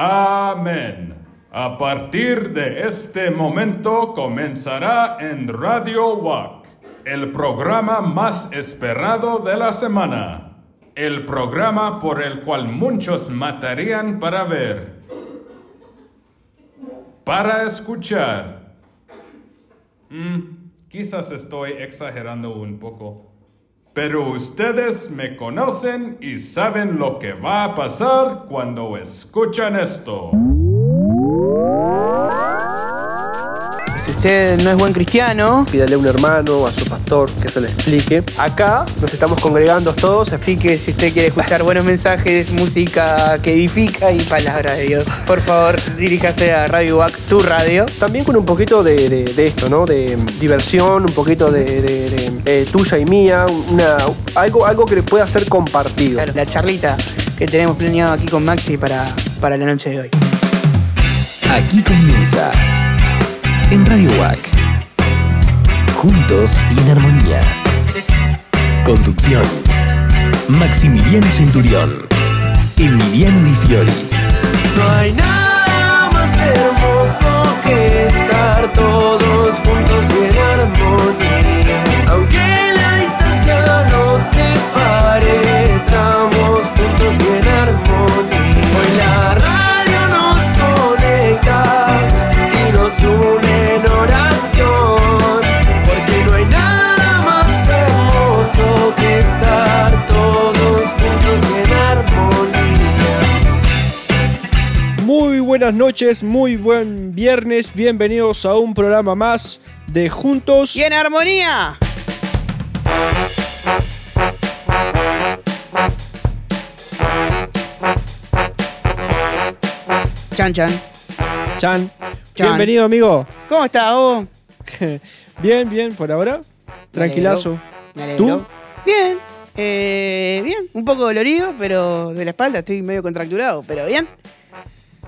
Amén. A partir de este momento comenzará en Radio WAC, el programa más esperado de la semana. El programa por el cual muchos matarían para ver. Para escuchar. Mm, quizás estoy exagerando un poco. Pero ustedes me conocen y saben lo que va a pasar cuando escuchan esto. Si usted no es buen cristiano, pídale a un hermano, a su pastor, que se le explique. Acá nos estamos congregando todos. así que si usted quiere escuchar buenos mensajes, música que edifica y palabra de Dios, por favor diríjase a Radio WAC, tu radio. También con un poquito de, de- de esto, ¿no? De diversión, un poquito de, de- de, eh, tuya y mía, una, algo, algo que pueda ser compartido. Claro, la charlita que tenemos planeado aquí con Maxi para, para la noche de hoy. Aquí comienza en Radio WAC. Juntos y en armonía. Conducción. Maximiliano Centurión. Emiliano Di Fiori. No hay nada más hermoso que estar todos juntos y en armonía. Aunque la distancia nos separe, estamos juntos y en armonía. Buenas noches, muy buen viernes. Bienvenidos a un programa más de Juntos. ¡Y en armonía! Chan Chan. Chan. Chan. Bienvenido, amigo. ¿Cómo estás vos? Bien, bien, por ahora. Tranquilazo. Me alegro. ¿Tú? Bien. Eh, bien, un poco dolorido, pero de la espalda estoy medio contracturado, pero bien.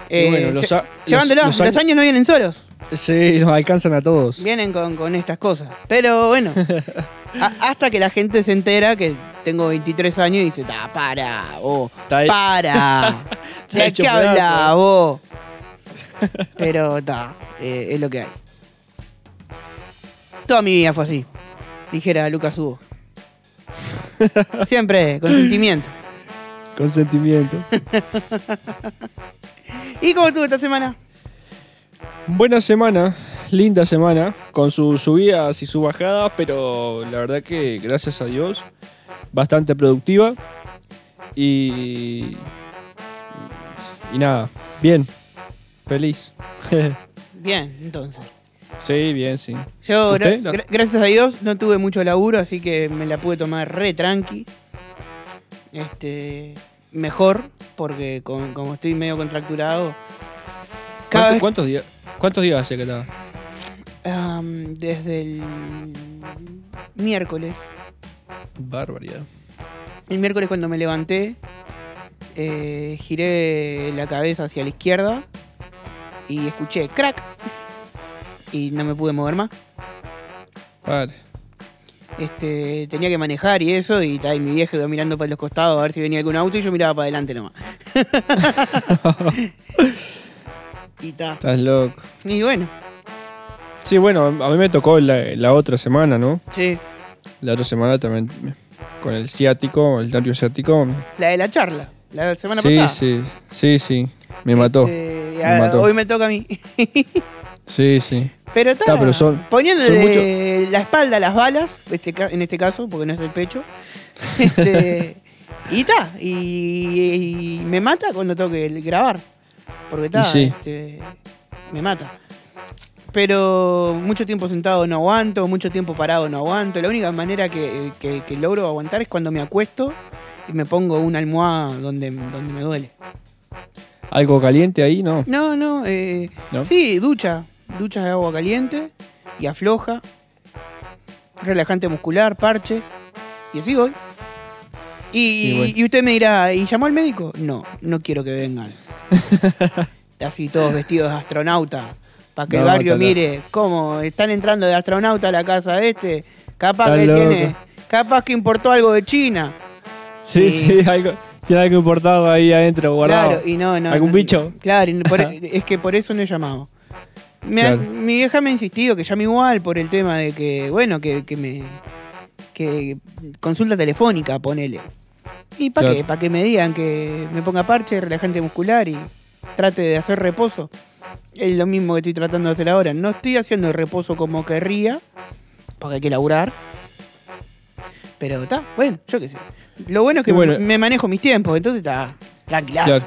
Bueno, lle- los llevándolo, los- los, los años... no vienen solos, Sí, nos alcanzan a todos. vienen con, con estas cosas. Pero bueno, a- hasta que la gente se entera que tengo 23 años y dice, "Ta, para, vos, ahí- para. ¿De qué habla vos? Pero está, es lo que hay. Toda mi vida fue así, dijera Lucas Hugo. Siempre con sentimiento. Consentimiento. ¿Y cómo estuvo esta semana? Buena semana, linda semana, con sus subidas y sus bajadas, pero la verdad que gracias a Dios, bastante productiva. Y. Y nada, bien, feliz. Bien, entonces. sí, bien, sí. Yo, gra- ¿Usted? gra- gracias a Dios, no tuve mucho laburo, así que me la pude tomar re tranqui. Este. Mejor, porque con- como estoy medio contracturado. Cada ¿Cuánto- vez, ¿Cuántos días? ¿Cuántos días hace que estaba? desde el miércoles. Barbaridad. El miércoles cuando me levanté, eh, giré la cabeza hacia la izquierda y escuché crack. Y no me pude mover más. Vale. Este, tenía que manejar y eso, y, ta, y mi vieja iba mirando para los costados a ver si venía algún auto y yo miraba para adelante nomás. y ta. Estás loco. Y bueno, Sí, bueno, a mí me tocó la, la otra semana, ¿no? sí, La otra semana también con el ciático, el nervio ciático. la de la charla, la de la semana Sí, pasada. sí, sí, sí. Me mató. Este, me ah, mató. Hoy me toca a mí. Sí, sí. Pero está, Ta, pero son- poniéndole la espalda a las balas, este, ca- en este caso, porque no es el pecho. Este, y está, y, y me mata cuando tengo que grabar. Porque está, Y sí. este, me mata. Pero mucho tiempo sentado no aguanto, mucho tiempo parado no aguanto. La única manera que, que- que logro aguantar es cuando me acuesto y me pongo una almohada donde, donde me duele. ¿Algo caliente ahí? No. No, no, eh, ¿No? sí, ducha. Duchas de agua caliente y afloja. Relajante muscular, parches. Y así voy. Y, Y bueno. y usted me dirá, ¿y llamó al médico? No, no quiero que vengan. Así todos vestidos de astronauta. Para que el barrio mire cómo están entrando de astronauta a la casa este. Capaz Está que loco. tiene. Capaz que importó algo de China. Sí, Sí. sí, algo. Tiene algo importado ahí adentro, guardado. Claro, y no, no. ¿Algún bicho? Claro, y por- es que por eso no he llamado. Me ha- Claro. Mi vieja me ha insistido que llame igual por el tema de que, bueno, que, que me. que consulta telefónica, ponele. ¿Y para Claro. qué? Para que me digan que me ponga parche, relajante muscular y trate de hacer reposo. Es lo mismo que estoy tratando de hacer ahora. No estoy haciendo el reposo como querría, porque hay que laburar. Pero está, bueno, yo qué sé. Lo bueno es que Y bueno. me, me manejo mis tiempos, entonces está tranquilazo. Claro.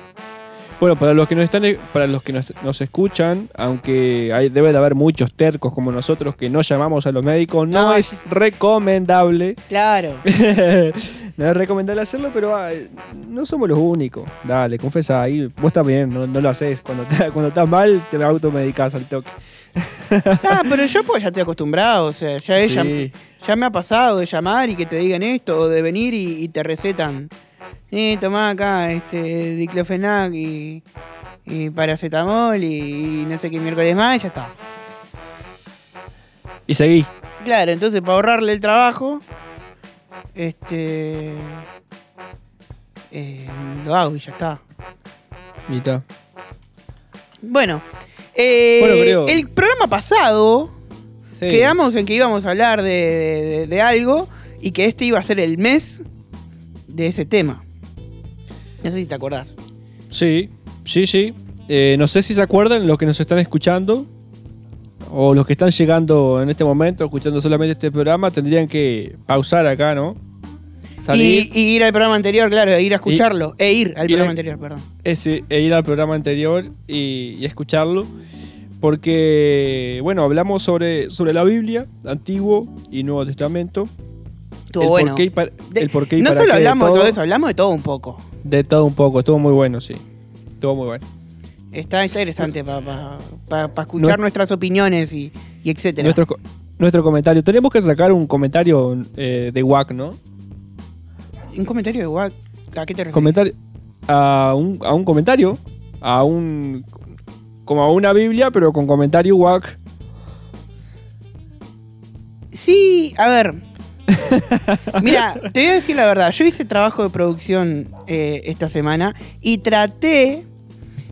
Bueno, para los que nos están, para los que nos, nos escuchan, aunque hay, debe de haber muchos tercos como nosotros que no llamamos a los médicos, no, No, es recomendable. Claro. no es recomendable hacerlo, pero no somos los únicos. Dale, confesa ahí. Vos también, no, no lo haces. Cuando, te- cuando estás mal, te automedicás al toque. Ah, pero yo pues ya estoy acostumbrado, o sea, ya, Sí. ya me ha pasado de llamar y que te digan esto, o de venir y, y te recetan. Eh, tomá acá este diclofenac y, y paracetamol y, y no sé qué miércoles más y ya está. Y seguí. Claro, entonces para ahorrarle el trabajo, este eh, lo hago y ya está. Y está. Bueno, eh, Bueno, el programa pasado Sí. Quedamos en que íbamos a hablar de, de- de algo y que este iba a ser el mes de ese tema. No sé si te acordás. Sí, sí, sí. Eh, no sé si se acuerdan los que nos están escuchando o los que están llegando en este momento, escuchando solamente este programa, tendrían que pausar acá, ¿no? Salir Y, y ir al programa anterior, claro, e ir a escucharlo. e ir al ir programa a- anterior, perdón. ese, e ir al programa anterior y, y escucharlo. Porque, bueno, hablamos sobre, sobre la Biblia, Antiguo y Nuevo Testamento. Estuvo el bueno. Por para, el por qué y no para solo qué hablamos de todo, todo eso, hablamos de todo un poco. De todo un poco, estuvo muy bueno, sí. Estuvo muy bueno. Está, está interesante para escuchar No- nuestras opiniones y, y etcétera. Nuestro, co- nuestro comentario. Tenemos que sacar un comentario eh, de WAC, ¿no? Un comentario de Wack. ¿A qué te refieres? Comentario. A un, a un comentario. A un. Como a una Biblia, pero con comentario WAC. Sí, a ver. Mira, te voy a decir la verdad. Yo hice trabajo de producción eh, esta semana y traté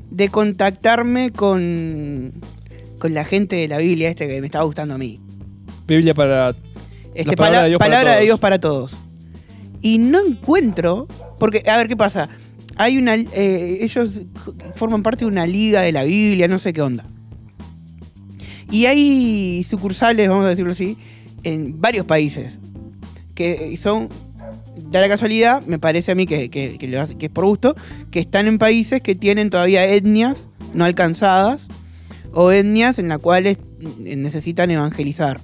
de contactarme con, con la gente de la Biblia este que me estaba gustando a mí. Biblia para. Este, La palabra de Dios para palabra de todos. Dios para todos. Y no encuentro, porque, a ver, ¿qué pasa? Hay una, eh, ellos forman parte de una liga de la Biblia, no sé qué onda. Y hay sucursales, vamos a decirlo así, en varios países. Que son, da la casualidad, me parece a mí que, que- que lo hace- que es por gusto, que están en países que tienen todavía etnias no alcanzadas o etnias en las cuales necesitan evangelizar.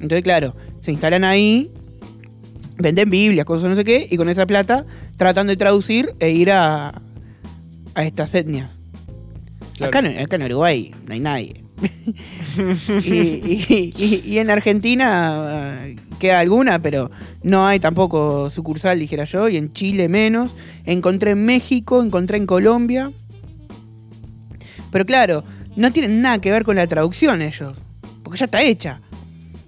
Entonces, claro, se instalan ahí, venden Biblias, cosas no sé qué, y con esa plata tratan de traducir e ir a, a estas etnias. Claro. Acá, en, acá en Uruguay no hay nadie. y, en Argentina eh, queda alguna, pero no hay tampoco sucursal, dijera yo, y en Chile menos. Encontré en México, encontré en Colombia. Pero claro, no tienen nada que ver con la traducción ellos, porque ya está hecha.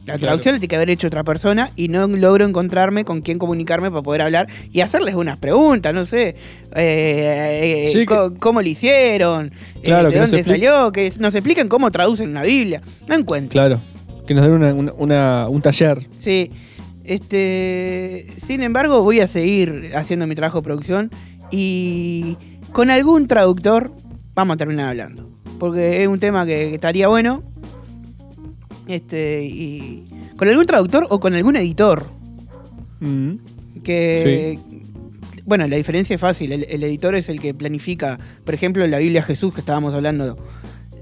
La Claro. traducción la tiene que haber hecho otra persona y no logro encontrarme con quién comunicarme para poder hablar y hacerles unas preguntas, no sé, eh, eh, Sí, co- cómo lo hicieron, eh, de dónde salió, que nos expliquen cómo traducen una Biblia. No encuentro. Claro. Que nos den una- una- una- un taller. Sí. Este, sin embargo, voy a seguir haciendo mi trabajo de producción y con algún traductor vamos a terminar hablando. Porque es un tema que, que estaría bueno. Este, y con algún traductor o con algún editor. Mm. Que, bueno, la diferencia es fácil. El, el editor es el que planifica, por ejemplo, la Biblia Jesús que estábamos hablando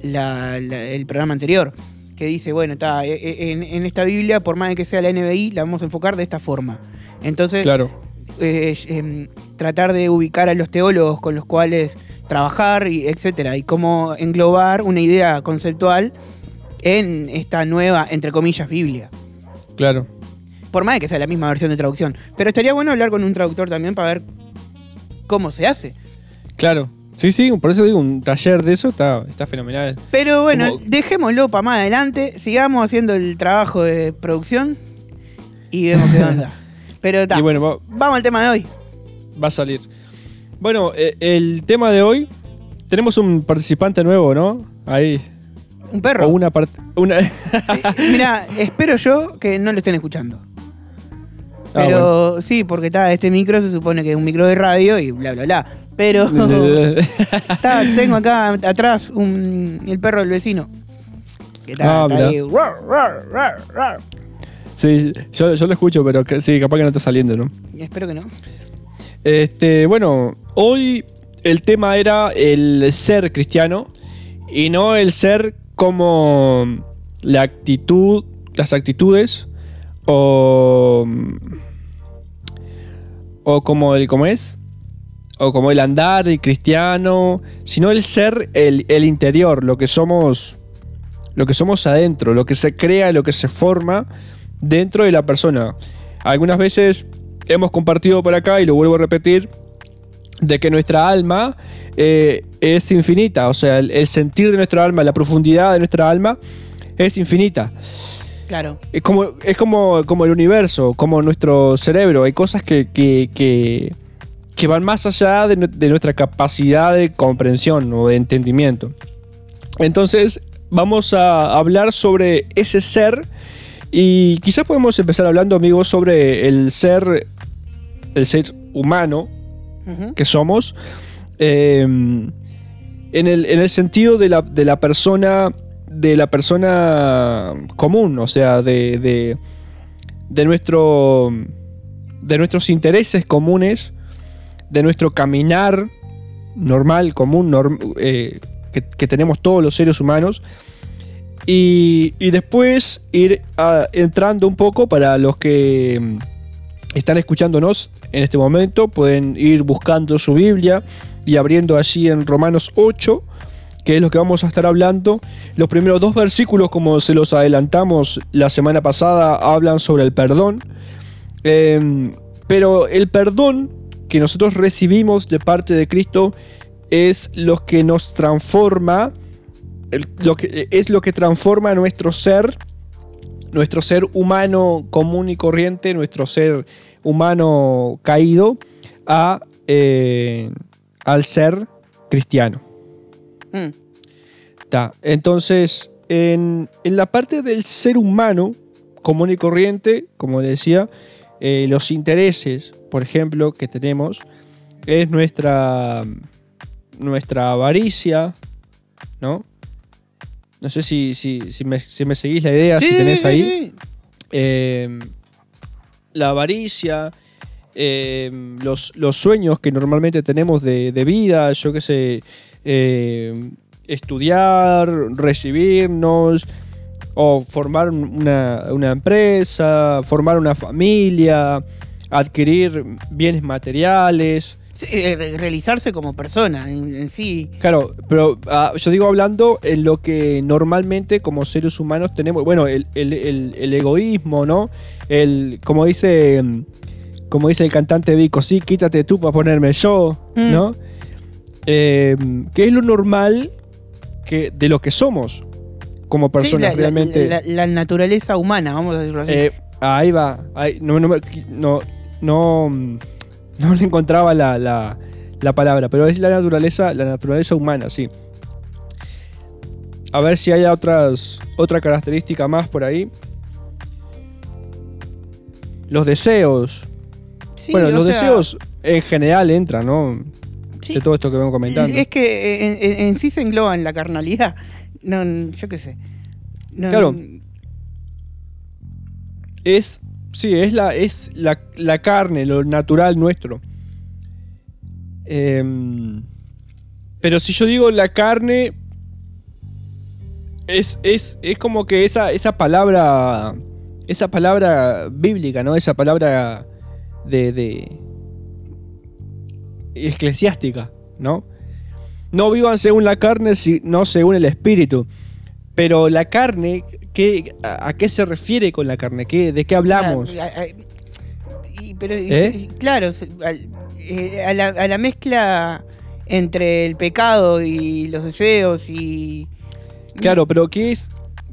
la- la- el programa anterior. Que dice, bueno, está, e- e- en, en esta Biblia, por más de que sea la NBI, la vamos a enfocar de esta forma. Entonces, Claro. eh, em, tratar de ubicar a los teólogos con los cuales trabajar, y etcétera, y cómo englobar una idea conceptual en esta nueva, entre comillas, Biblia. Claro. Por más de que sea la misma versión de traducción. Pero estaría bueno hablar con un traductor también para ver cómo se hace. Claro. Sí, sí, por eso digo, un taller de eso está, está fenomenal. Pero bueno, Como- dejémoslo para más adelante. Sigamos haciendo el trabajo de producción y vemos qué onda. Pero está. Y bueno, va, Vamos al tema de hoy. va a salir. Bueno, eh, el tema de hoy, tenemos un participante nuevo, ¿no? Ahí. Un perro. O una parte. Una... Mira, espero yo que no lo estén escuchando. Ah, Pero sí, porque está, este micro se supone que es un micro de radio y bla, bla, bla. Pero está, tengo acá atrás un, el perro del vecino. Que está, Ah, está ahí. Sí, yo, yo lo escucho, pero que- sí, capaz que no está saliendo, ¿no? Espero que no. Este, bueno, hoy el tema era el ser cristiano y no el ser como la actitud, las actitudes o o como el cómo es o como el andar el cristiano, sino el ser el, el interior, lo que somos lo que somos adentro, lo que se crea, lo que se forma dentro de la persona. Algunas veces hemos compartido por acá, y lo vuelvo a repetir, de que nuestra alma eh, es infinita, o sea, el, el sentir de nuestra alma, la profundidad de nuestra alma es infinita. Claro. Es como, es como, como el universo, como nuestro cerebro. Hay cosas que, que, que- que van más allá de, de nuestra capacidad de comprensión o de entendimiento. Entonces, vamos a hablar sobre ese ser. Y quizás podemos empezar hablando, amigos, sobre el ser, el ser humano Que somos. eh, en, el, en el sentido de la, de la persona. De la persona común. O sea, de. de, nuestro. De nuestros intereses comunes. De nuestro caminar normal, común, eh, que, que tenemos todos los seres humanos. Y, y después ir ah, entrando un poco para los que mm, están escuchándonos en este momento, pueden ir buscando su Biblia y abriendo allí en Romanos 8, que es lo que vamos a estar hablando. Los primeros dos versículos, como se los adelantamos la semana pasada, hablan sobre el perdón. Em, pero el perdón que nosotros recibimos de parte de Cristo es lo que nos transforma, es lo que transforma nuestro ser, nuestro ser humano común y corriente, nuestro ser humano caído, a, eh, al ser cristiano. Mm. Ta, Entonces, en, en la parte del ser humano común y corriente, como decía, eh, los intereses, por ejemplo, que tenemos, es nuestra, nuestra avaricia, ¿no? No sé si, si, si, me, si me seguís la idea, si tenés sí, ahí. sí. Eh, la avaricia, eh, los, los sueños que normalmente tenemos de, de vida, yo qué sé, eh, estudiar, recibirnos, o formar una, una empresa, formar una familia, adquirir bienes materiales. Eh, re- realizarse como persona en, en sí. Claro, pero ah, yo digo hablando en lo que normalmente como seres humanos tenemos, bueno, el, el- el- el egoísmo, ¿no? El, como dice, como dice el cantante Vico, sí, quítate tú para ponerme yo, Mm. ¿no? Eh, que es lo normal que, de lo que somos como personas la- realmente. la- la naturaleza humana, vamos a decirlo así. Eh, ahí va. ahí- no, no, me- no, no, no le encontraba la, la- la palabra, pero es la naturaleza, la naturaleza humana, sí. A ver si hay otras, otra característica más por ahí. Los deseos. Sí, bueno, los sea, deseos en general entran, ¿no? sí, De todo esto que vengo comentando. Es que en, en- en sí se engloba en la carnalidad. No, yo qué sé. No, Claro. Es. Sí, es la, es la, la carne, lo natural nuestro. Em, pero si yo digo la carne. Es, es, es como que esa, esa palabra. Esa palabra bíblica, ¿no? Esa palabra de. de eclesiástica, ¿no? No vivan según la carne, sino según el espíritu. Pero la carne, ¿qué, a, a qué se refiere con la carne? ¿Qué, ¿De qué hablamos? Ah, y- pero, ¿Eh? y- claro, eh, a, la, a la mezcla entre el pecado y los deseos y. Claro, pero ¿qué es?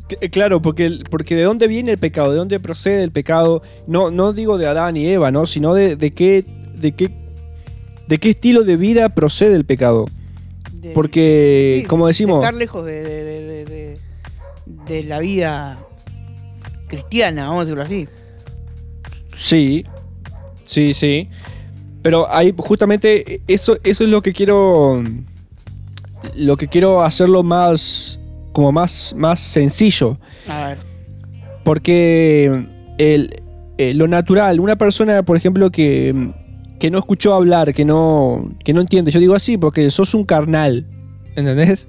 que- Claro, porque, porque de dónde viene el pecado, de dónde procede el pecado, no, no digo de Adán y Eva, ¿no? Sino de, de qué, de qué, de qué estilo de vida procede el pecado. De- Porque, sí, como de decimos- estar lejos de, de- la vida cristiana, vamos a decirlo así. Sí, sí, sí. Pero ahí justamente eso, eso es lo que quiero. Lo que quiero hacerlo más. como más, más sencillo. A ver. Porque el, eh, lo natural, una persona, por ejemplo, que, que no escuchó hablar, que no, que no entiende, yo digo así porque sos un carnal, ¿entendés?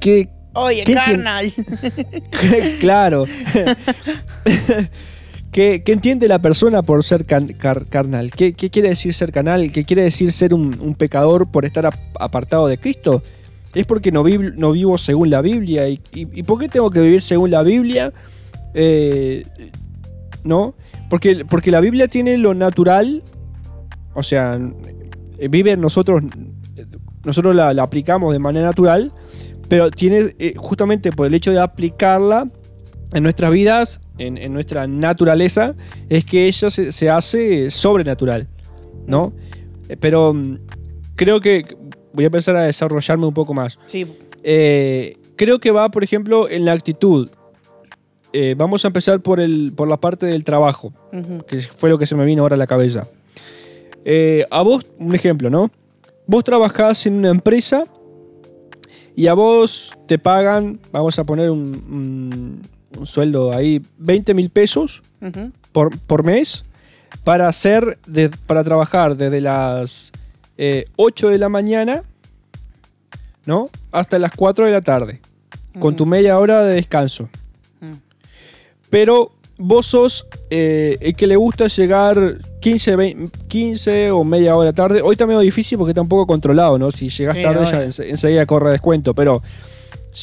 Que, Oye, ¿Qué carnal. claro. ¿Qué, qué entiende la persona por ser can- car- carnal? ¿Qué, qué quiere decir ser carnal? ¿Qué quiere decir ser un, un pecador por estar ap- apartado de Cristo? Es porque no, vi- no vivo según la Biblia. ¿Y, y, y por qué tengo que vivir según la Biblia? Eh, ¿No? Porque, porque la Biblia tiene lo natural, o sea, vive nosotros, nosotros la, la aplicamos de manera natural, pero tiene eh, justamente por el hecho de aplicarla en nuestras vidas, en, en nuestra naturaleza, es que ella se, se hace sobrenatural, ¿no? Eh, Pero mm, creo que voy a empezar a desarrollarme un poco más. Sí, Eh, creo que va, por ejemplo, en la actitud. Eh, vamos a empezar por, el, por la parte del trabajo, que fue lo que se me vino ahora a la cabeza. Eh, a vos, un ejemplo, ¿no? Vos trabajás en una empresa y a vos te pagan, vamos a poner un, un- un sueldo ahí, 20 mil pesos por, por mes para hacer, de- para trabajar desde las eh, 8 de la mañana, ¿no? Hasta las 4 de la tarde, con tu media hora de descanso. Pero vos sos eh, el que le gusta llegar 15, 20 15 o media hora tarde. Hoy está medio difícil porque está un poco controlado, ¿no? Si llegas Sí, tarde ya ense- enseguida corre descuento, pero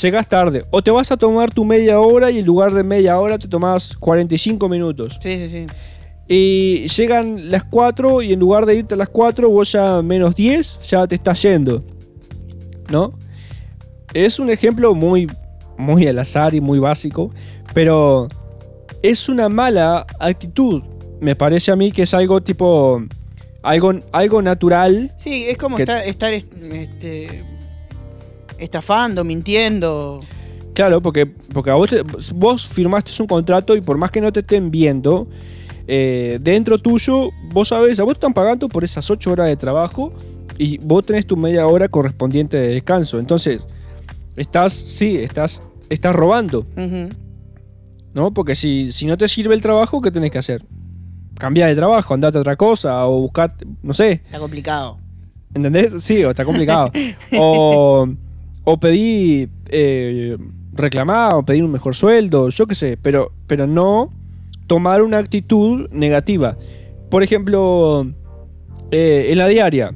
llegas tarde. O te vas a tomar tu media hora y en lugar de media hora te tomás 45 minutos. Sí, sí, sí. Y llegan las 4 y en lugar de irte a las 4 vos ya menos 10 ya te estás yendo. ¿No? Es un ejemplo muy, muy al azar y muy básico, pero es una mala actitud. Me parece a mí que es algo tipo... Algo, algo natural. Sí, es como Que- estar, estar este, estafando, mintiendo. Claro, porque, porque a vos, vos firmaste un contrato y por más que no te estén viendo, eh, dentro tuyo, vos sabés, a vos te están pagando por esas 8 horas de trabajo y vos tenés tu media hora correspondiente de descanso. Entonces, estás, sí, estás, estás robando. ¿No? Porque si, si no te sirve el trabajo, ¿qué tenés que hacer? Cambiar de trabajo, andate a otra cosa o buscar, no sé, Está complicado. ¿Entendés? Sí, o está complicado. o, o pedí eh, reclamar, o pedir un mejor sueldo, yo qué sé, pero, pero no tomar una actitud negativa. Por ejemplo, eh, en la diaria,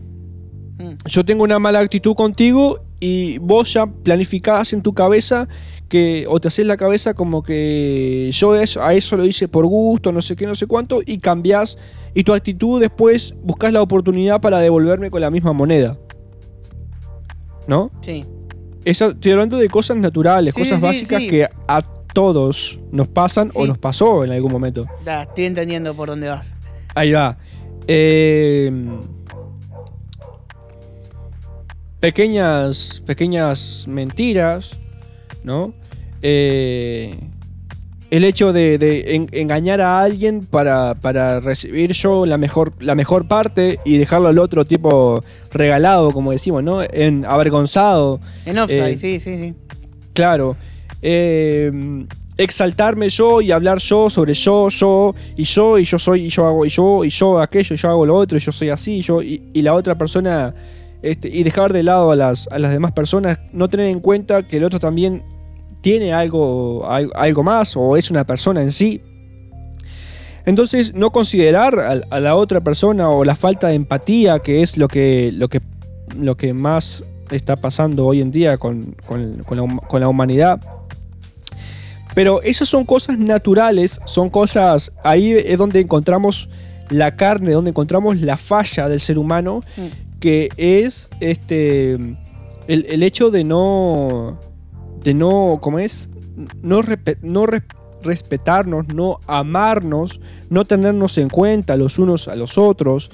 Mm. yo tengo una mala actitud contigo y vos ya planificás en tu cabeza que o te haces la cabeza como que yo eso, a eso lo hice por gusto, no sé qué, no sé cuánto, y cambiás y tu actitud después buscas la oportunidad para devolverme con la misma moneda. ¿No? Sí. Esa- estoy hablando de cosas naturales, Sí, cosas sí, básicas sí. que a todos nos pasan o nos pasó en algún momento. Ya, estoy entendiendo por dónde vas. Ahí va. Eh, pequeñas, pequeñas mentiras, ¿no? Eh, el hecho de, de en- engañar a alguien para, para recibir yo la mejor, la mejor parte y dejarlo al otro tipo regalado, como decimos, ¿no? En, avergonzado. En offside, Eh, sí, sí, sí. Claro. Eh, exaltarme yo y hablar yo sobre yo, yo, y yo, y yo soy, y yo hago, y yo, y yo aquello, y yo hago lo otro, y yo soy así, y yo, y, y la otra persona, este, y dejar de lado a las, a las demás personas, no tener en cuenta que el otro también tiene algo, al- algo más, o es una persona en sí. Entonces, no considerar a, la otra persona o la falta de empatía, que es lo que, lo que, lo que más está pasando hoy en día con, con- con la, hum- con la humanidad. Pero esas son cosas naturales, son cosas, ahí es donde encontramos la carne, donde encontramos la falla del ser humano, Mm. que es este el, el hecho de no, de no, ¿cómo es? No, no res- respetarnos, no amarnos, no tenernos en cuenta los unos a los otros,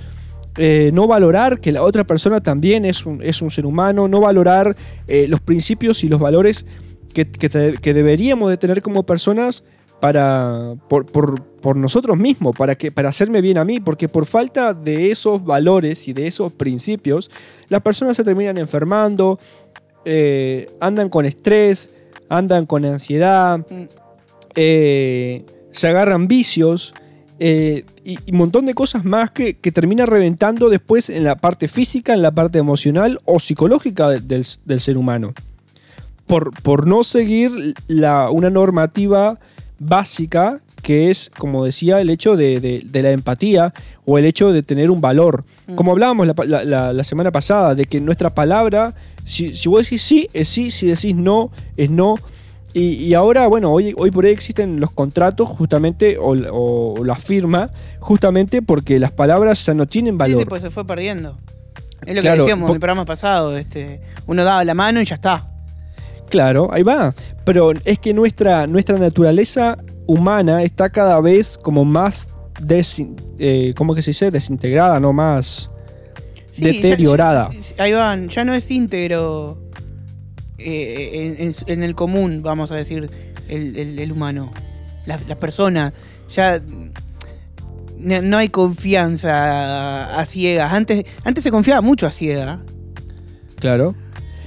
eh, no valorar que la otra persona también es un, es un ser humano, no valorar eh, los principios y los valores que, que deberíamos de tener como personas para, por, por- por nosotros mismos, para, que, para hacerme bien a mí, porque por falta de esos valores y de esos principios, las personas se terminan enfermando, eh, andan con estrés, andan con ansiedad, Mm. eh, se agarran vicios eh, y un montón de cosas más que, que termina reventando después en la parte física, en la parte emocional o psicológica de- del, del ser humano. Por, por no seguir la, una normativa básica que es, como decía, el hecho de, de- de la empatía o el hecho de tener un valor. Como hablábamos la semana pasada, de que nuestra palabra, si, si vos decís sí, es sí, si decís no, es no. Y, y ahora, bueno, hoy, hoy por hoy existen los contratos justamente, o, o la firma, justamente porque las palabras ya no tienen Sí, valor. sí, pues se fue perdiendo. Es lo Claro, que decíamos en el programa pasado. Este, uno daba la mano y ya está. Claro, ahí va. Pero es que nuestra, nuestra naturaleza humana está cada vez como más desin- eh, ¿cómo que se dice? desintegrada, no más Sí, ya- deteriorada. ya- ahí van, ya no es íntegro eh, en, en- en el común, vamos a decir, el, el- el humano. La, la persona. Ya no, no hay confianza a ciegas. Antes, antes se confiaba mucho a ciegas. Claro.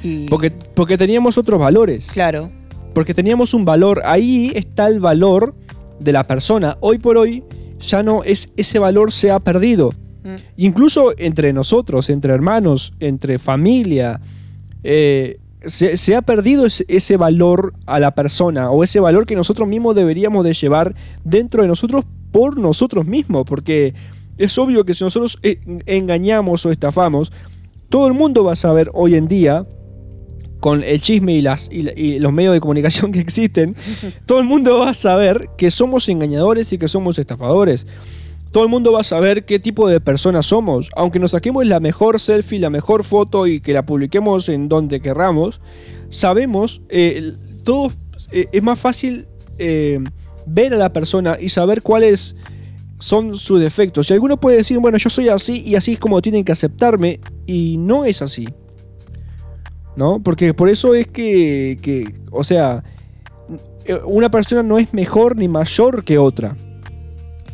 Y, Porque, porque teníamos otros valores. claro. Porque teníamos un valor. Ahí está el valor de la persona. Hoy por hoy ya no es ese valor se ha perdido. Mm. Incluso entre nosotros, entre hermanos, entre familia, eh, se, se ha perdido ese, ese valor a la persona o ese valor que nosotros mismos deberíamos de llevar dentro de nosotros por nosotros mismos, porque es obvio que si nosotros eh, engañamos o estafamos, todo el mundo va a saber hoy en día, con el chisme y, las, y y los medios de comunicación que existen, todo el mundo va a saber que somos engañadores y que somos estafadores. Todo el mundo va a saber qué tipo de personas somos. Aunque nos saquemos la mejor selfie, la mejor foto y que la publiquemos en donde querramos, sabemos, eh, todo eh, es más fácil eh, ver a la persona y saber cuáles son sus defectos. Y alguno puede decir, bueno, yo soy así y así es como tienen que aceptarme. Y no es así. ¿No? Porque por eso es que, que o sea, eh, una persona no es mejor ni mayor que otra.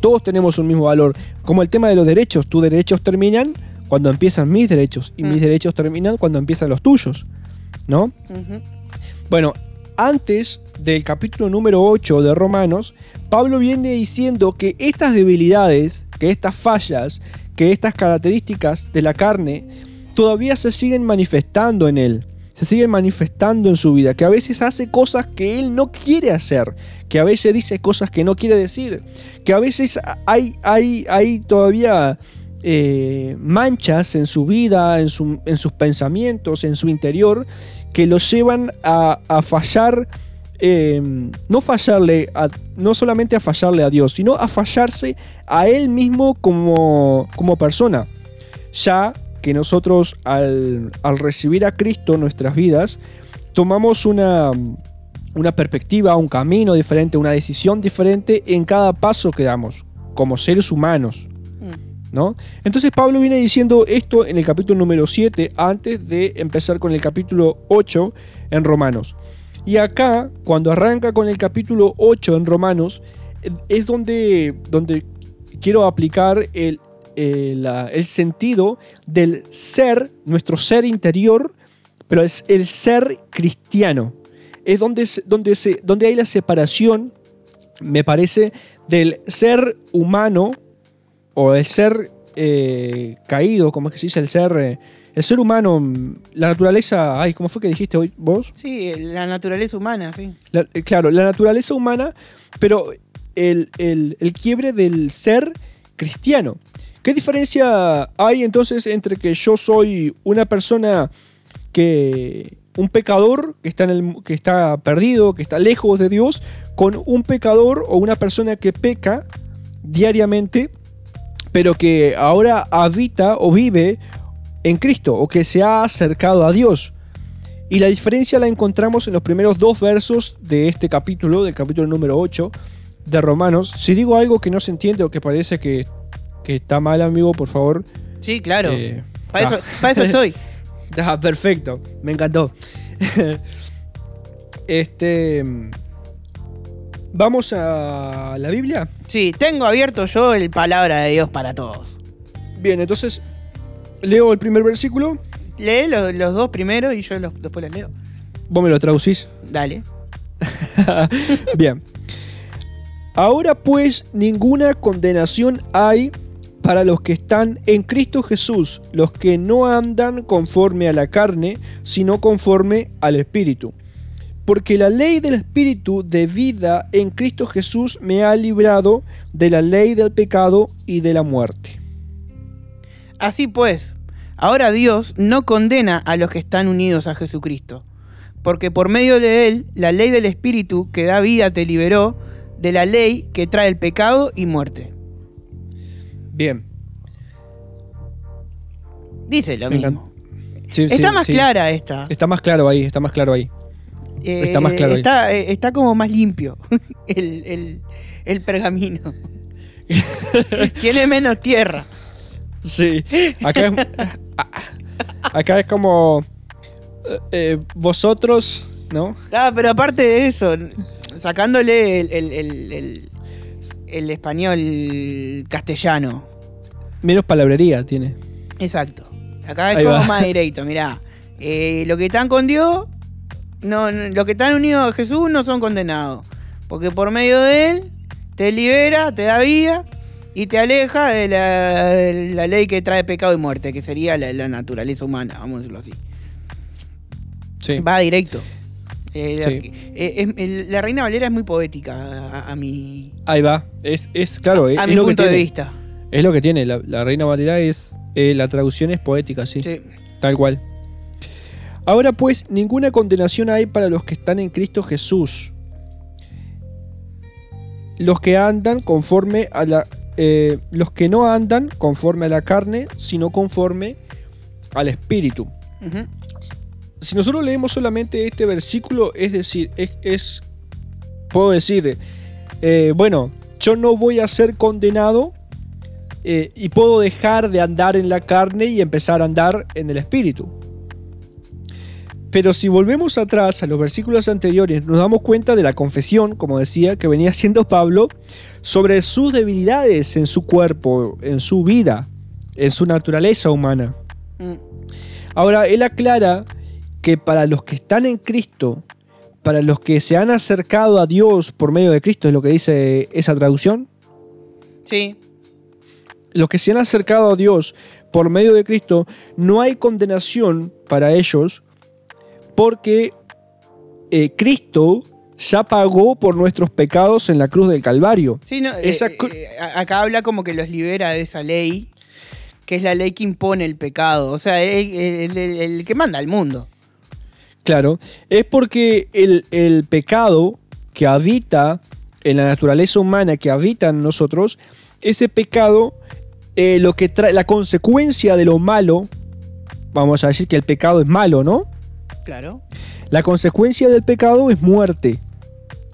Todos tenemos un mismo valor. Como el tema de los derechos. Tus derechos terminan cuando empiezan mis derechos. Y Mm. mis derechos terminan cuando empiezan los tuyos. ¿No? Bueno, antes del capítulo número 8 de Romanos, Pablo viene diciendo que estas debilidades, que estas fallas, que estas características de la carne todavía se siguen manifestando en él, se siguen manifestando en su vida, que a veces hace cosas que él no quiere hacer, que a veces dice cosas que no quiere decir, que a veces hay, hay, hay todavía eh, manchas en su vida, en, su- en sus pensamientos, en su interior, que lo llevan a, a fallar, eh, no fallarle, no solamente a fallarle a Dios, sino a fallarse a él mismo como, como persona. Ya que nosotros al, recibir a Cristo en nuestras vidas, tomamos una, una perspectiva, un camino diferente, una decisión diferente en cada paso que damos, como seres humanos. ¿no? Entonces Pablo viene diciendo esto en el capítulo número 7 antes de empezar con el capítulo 8 en Romanos. Y acá, cuando arranca con el capítulo 8 en Romanos, es donde, donde quiero aplicar el, eh, la- el sentido del ser, nuestro ser interior, pero es el ser cristiano. Es donde, donde, se, donde hay la separación, me parece, del ser humano o el ser eh, caído, como es que se dice, el ser, eh, el ser humano, la naturaleza, ay, ¿cómo fue que dijiste hoy vos? Sí, la naturaleza humana, sí. La- claro, la naturaleza humana, pero el, el- el quiebre del ser cristiano. ¿Qué diferencia hay entonces entre que yo soy una persona que un pecador que está, en el, que está perdido, que está lejos de Dios, con un pecador o una persona que peca diariamente, pero que ahora habita o vive en Cristo o que se ha acercado a Dios? Y la diferencia la encontramos en los primeros dos versos de este capítulo, del capítulo número 8 de Romanos. Si digo algo que no se entiende o que parece que que está mal, amigo, por favor. Sí, claro. eh, para, eso, para eso estoy. Perfecto, me encantó. este. Vamos a la Biblia. Sí, tengo abierto yo el palabra de Dios para todos. Bien, entonces leo el primer versículo. Lee los, los dos primero y yo los- después los leo. Vos me lo traducís. Dale. Bien. Ahora pues ninguna condenación hay para los que están en Cristo Jesús, los que no andan conforme a la carne, sino conforme al Espíritu. Porque la ley del Espíritu de vida en Cristo Jesús me ha librado de la ley del pecado y de la muerte. Así pues, ahora Dios no condena a los que están unidos a Jesucristo, porque por medio de él, la ley del Espíritu que da vida te liberó de la ley que trae el pecado y muerte. Bien. Dice lo Me mismo. Sí, Está sí, más sí. clara esta. Está más claro ahí, está más claro ahí. Eh, está más claro ahí. Está, eh, está como más limpio el, el- el pergamino. Tiene menos tierra. Sí, acá es, acá es como eh, eh, vosotros, ¿no? Ah, pero aparte de eso, sacándole el, el- el- el- el español castellano. Menos palabrería tiene. Exacto. Acá es Ahí como va. más directo, mirá. Eh, los que están con Dios, no, no- los que están unidos a Jesús no son condenados. Porque por medio de Él te libera, te da vida y te aleja de la, de la ley que trae pecado y muerte, que sería la, la naturaleza humana, vamos a decirlo así. Sí. Va directo. Eh, la- Sí. eh, es- el- la Reina Valera es muy poética a, a mi, Ahí va. Es, es claro, es, a es mi lo que punto de vista. Es lo que tiene. La, la Reina Valera es. eh, la traducción es poética, sí. Sí. Tal cual. Ahora pues, ninguna condenación hay para los que están en Cristo Jesús. Los que andan conforme a la. eh, los que no andan conforme a la carne, sino conforme al Espíritu. Ujú. Si nosotros leemos solamente este versículo, es decir, es, es- puedo decir, eh, bueno, yo no voy a ser condenado eh, y puedo dejar de andar en la carne y empezar a andar en el espíritu. Pero si volvemos atrás a los versículos anteriores, nos damos cuenta de la confesión, como decía, que venía haciendo Pablo sobre sus debilidades en su cuerpo, en su vida, en su naturaleza humana. Mm. Ahora, él aclara que para los que están en Cristo, para los que se han acercado a Dios por medio de Cristo, es lo que dice esa traducción, Sí. los que se han acercado a Dios por medio de Cristo, no hay condenación para ellos porque eh, Cristo ya pagó por nuestros pecados en la cruz del Calvario. Sí, no, Esa eh, eh, acá habla como que los libera de esa ley, que es la ley que impone el pecado. O sea, el, el- el- el que manda al mundo. Claro, es porque el, el pecado que habita en la naturaleza humana, que habita en nosotros, ese pecado, eh, lo que trae, la consecuencia de lo malo, vamos a decir que el pecado es malo, ¿no? Claro. La consecuencia del pecado es muerte.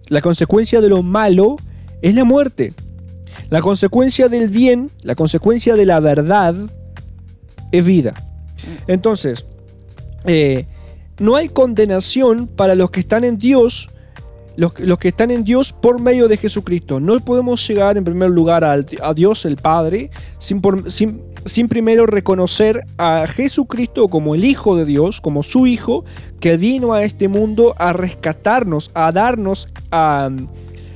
La consecuencia de lo malo es la muerte. La consecuencia del bien, la consecuencia de la verdad es vida. Entonces, eh, no hay condenación para los que están en Dios, los, que están en Dios por medio de Jesucristo. No podemos llegar en primer lugar a, Dios el Padre sin primero reconocer a Jesucristo como el Hijo de Dios, como su Hijo, que vino a este mundo a rescatarnos, a darnos, a,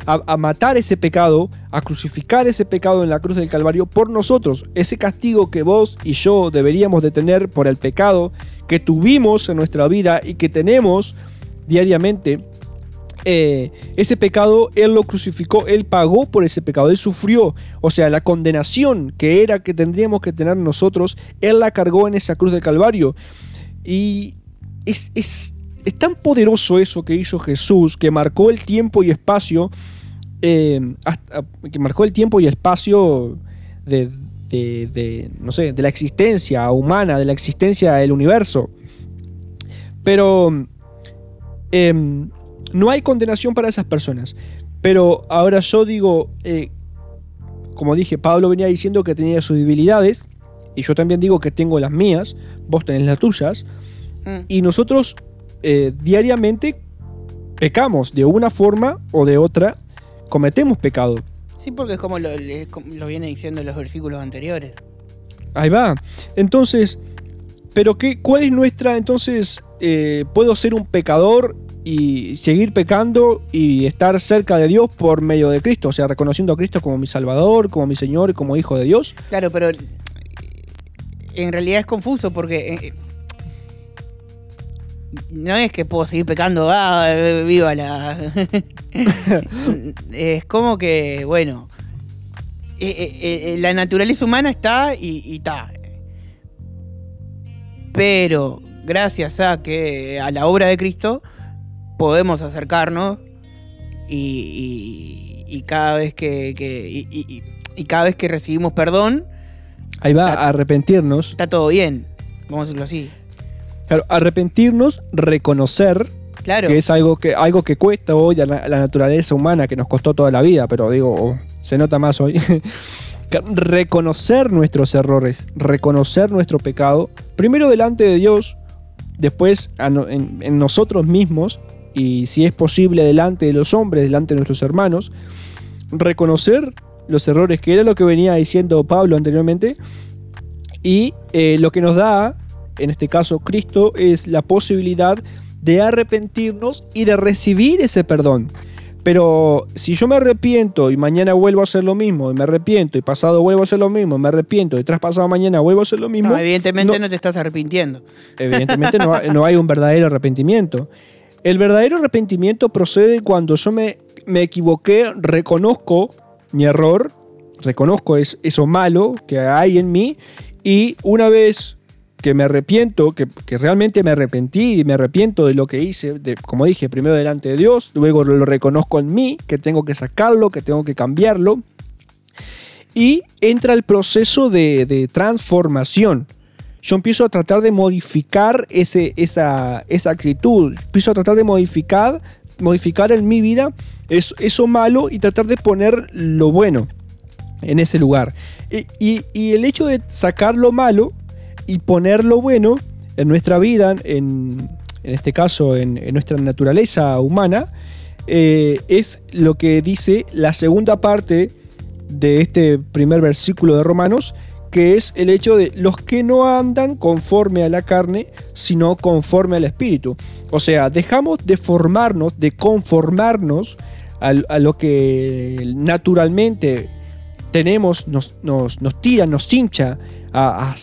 a- matar ese pecado, a crucificar ese pecado en la cruz del Calvario por nosotros. Ese castigo que vos y yo deberíamos de tener por el pecado que tuvimos en nuestra vida y que tenemos diariamente. eh, ese pecado Él lo crucificó, Él pagó por ese pecado, Él sufrió. O sea, la condenación que era que tendríamos que tener nosotros, Él la cargó en esa cruz del Calvario. Y es, es- es tan poderoso eso que hizo Jesús, que marcó el tiempo y espacio, eh, hasta- que marcó el tiempo y espacio de, de- de, no sé, de la existencia humana, de la existencia del universo. Pero em, no hay condenación para esas personas. Pero ahora yo digo, eh, como dije, Pablo venía diciendo que tenía sus debilidades, y yo también digo que tengo las mías, vos tenés las tuyas, Mm. y nosotros eh, diariamente pecamos de una forma o de otra, cometemos pecado. Sí, porque es como lo, viene diciendo en los versículos anteriores. Ahí va. Entonces, pero qué, ¿cuál es nuestra? Entonces, eh, ¿puedo ser un pecador y seguir pecando y estar cerca de Dios por medio de Cristo? O sea, reconociendo a Cristo como mi Salvador, como mi Señor y como Hijo de Dios. Claro, pero eh, en realidad es confuso porque eh, no es que puedo seguir pecando, ah, viva la. es como que, bueno, eh, eh, eh, la naturaleza humana está y está. Pero gracias a que a la obra de Cristo podemos acercarnos y, y- y cada vez que, que- y- cada vez que recibimos perdón Ahí va, Está- arrepentirnos. está todo bien. Vamos a decirlo así. Claro, arrepentirnos, reconocer Claro. que es algo que, algo que cuesta hoy a la, la naturaleza humana, que nos costó toda la vida, pero digo, oh, se nota más hoy. Reconocer nuestros errores, reconocer nuestro pecado, primero delante de Dios, después no- en, en nosotros mismos, y si es posible delante de los hombres, delante de nuestros hermanos, reconocer los errores, que era lo que venía diciendo Pablo anteriormente, y eh, lo que nos da, en este caso Cristo, es la posibilidad de arrepentirnos y de recibir ese perdón. Pero si yo me arrepiento y mañana vuelvo a hacer lo mismo, y me arrepiento, y pasado vuelvo a hacer lo mismo, me arrepiento, y tras pasado mañana vuelvo a hacer lo mismo, No, evidentemente no- no, te estás arrepintiendo. evidentemente no, hay- no hay un verdadero arrepentimiento. El verdadero arrepentimiento procede cuando yo me, me equivoqué, reconozco mi error, reconozco es- eso malo que hay en mí, y una vez que me arrepiento, que, que realmente me arrepentí y me arrepiento de lo que hice, de, como dije, primero delante de Dios, luego lo reconozco en mí, que tengo que sacarlo, que tengo que cambiarlo, y entra el proceso de, de transformación. Yo empiezo a tratar de modificar ese, esa, esa actitud, empiezo a tratar de modificar, modificar en mi vida eso, eso malo y tratar de poner lo bueno en ese lugar. Y, y- y el hecho de sacar lo malo y poner lo bueno en nuestra vida, en, en este caso en, nuestra naturaleza humana, eh, es lo que dice la segunda parte de este primer versículo de Romanos, que es el hecho de los que no andan conforme a la carne, sino conforme al Espíritu. O sea, dejamos de formarnos, de conformarnos al- a, lo que naturalmente tenemos, nos, nos, nos tira, nos hincha a,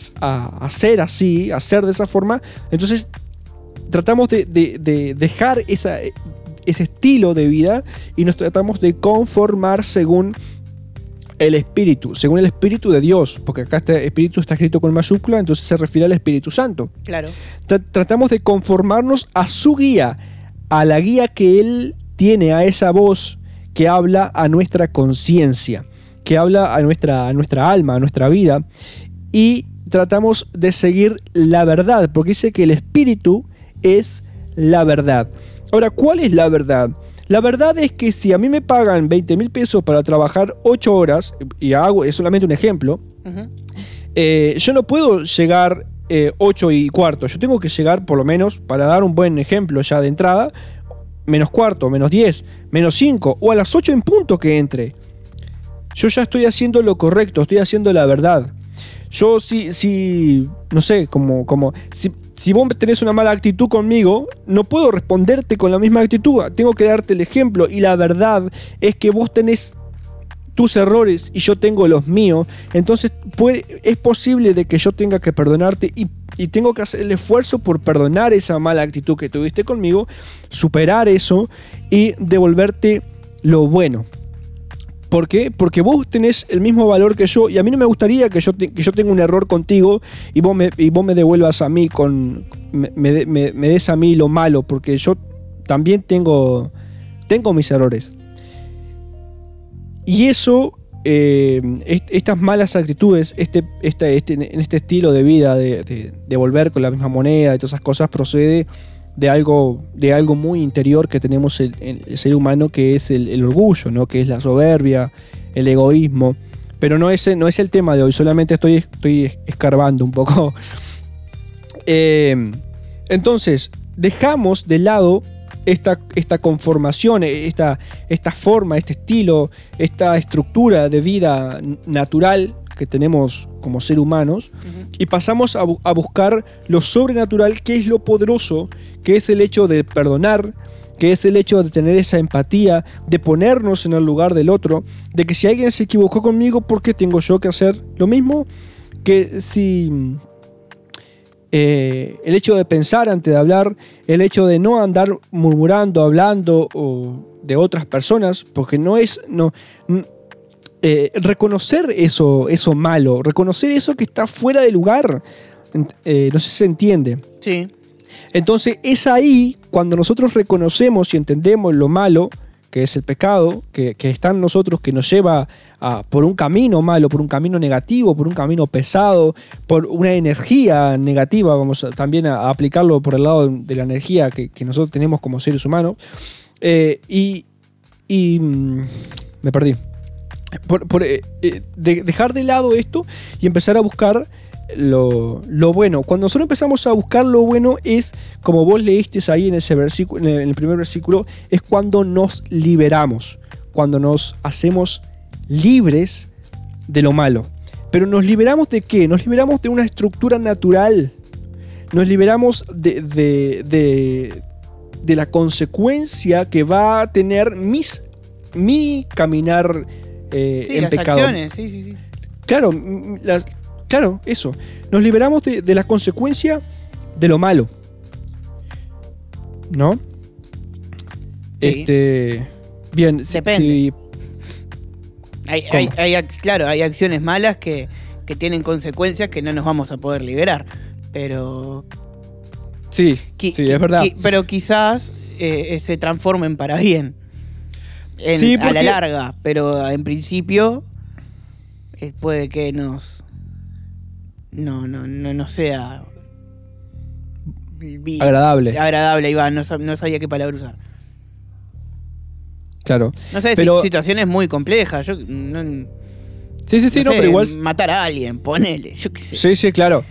a, ser así, a ser de esa forma. Entonces tratamos de, de- de dejar esa, ese estilo de vida y nos tratamos de conformar según el Espíritu, según el Espíritu de Dios, porque acá este Espíritu está escrito con mayúscula, entonces se refiere al Espíritu Santo. Claro. Tra- tratamos de conformarnos a su guía, a la guía que Él tiene, a esa voz que habla a nuestra conciencia, que habla a nuestra, a nuestra alma, a nuestra vida, y tratamos de seguir la verdad, porque dice que el Espíritu es la verdad. Ahora, ¿cuál es la verdad? La verdad es que si a mí me pagan 20 mil pesos para trabajar 8 horas, y hago, es solamente un ejemplo, eh, yo no puedo llegar eh, 8 y cuarto. Yo tengo que llegar, por lo menos, para dar un buen ejemplo ya de entrada, menos cuarto, menos 10, menos 5, o a las 8 en punto que entre. Yo ya estoy haciendo lo correcto, estoy haciendo la verdad. Yo si, si no sé, como, como, si, si vos tenés una mala actitud conmigo, no puedo responderte con la misma actitud, tengo que darte el ejemplo. Y la verdad es que vos tenés tus errores y yo tengo los míos, entonces puede, es posible de que yo tenga que perdonarte y, y tengo que hacer el esfuerzo por perdonar esa mala actitud que tuviste conmigo, superar eso y devolverte lo bueno. ¿Por qué? Porque vos tenés el mismo valor que yo y a mí no me gustaría que yo, que yo tenga un error contigo y vos me, y vos me devuelvas a mí con... me, me de- me- me des a mí lo malo porque yo también tengo, tengo mis errores. Y eso, eh, est- estas malas actitudes, este, este, este- en este estilo de vida, de, de, de volver con la misma moneda y todas esas cosas, procede de algo, de algo muy interior que tenemos el, el- ser humano, que es el, el orgullo, ¿no? que es la soberbia, el egoísmo. Pero no es, no es el tema de hoy, solamente estoy, estoy escarbando un poco. Eh, entonces, dejamos de lado esta, esta conformación, esta, esta forma, este estilo, esta estructura de vida natural que tenemos como ser humanos y pasamos a, bu- a buscar lo sobrenatural, que es lo poderoso, que es el hecho de perdonar, que es el hecho de tener esa empatía, de ponernos en el lugar del otro, de que si alguien se equivocó conmigo, ¿por qué tengo yo que hacer lo mismo? Que si eh, el hecho de pensar antes de hablar, el hecho de no andar murmurando, hablando o de otras personas, porque no es no eh, reconocer eso eso malo, reconocer eso que está fuera de lugar. Eh, no sé si se entiende. Sí. Entonces es ahí cuando nosotros reconocemos y entendemos lo malo, que es el pecado, que, que está en nosotros, que nos lleva a- por un camino malo, por un camino negativo, por un camino pesado, por una energía negativa, vamos a- también a, a aplicarlo por el lado de la energía que, que nosotros tenemos como seres humanos. Eh, y, y, mm, me perdí. Eh, eh, de- dejar de lado esto y empezar a buscar lo, lo bueno. Cuando nosotros empezamos a buscar lo bueno es, como vos leíste ahí en ese versículo, en el primer versículo, es cuando nos liberamos, cuando nos hacemos libres de lo malo. Pero nos liberamos de qué? Nos liberamos de una estructura natural. Nos liberamos de, de, de- de la consecuencia que va a tener mis, mi caminar eh, Sí, en las pecado. acciones, sí, sí, sí. Claro, mm, las- claro, eso. Nos liberamos de, de la consecuencia de lo malo. ¿No? Sí. Este. Bien, Depende. si- Hay, hay- claro, hay acciones malas que, que tienen consecuencias que no nos vamos a poder liberar. Pero, sí, qui- sí, qui- es verdad. qui- pero quizás eh, se transformen para bien. En- Sí, A la larga. Pero en principio eh, puede que nos... No, no, no, no sea... vi- Agradable, agradable, Iván. No, no sabía qué palabra usar. claro. No sé, Pero- si- situaciones muy complejas. Yo no, Sí, sí, sí, no no, sé, pero igual. Matar a alguien, ponele, yo qué sé. Sí, sí, claro.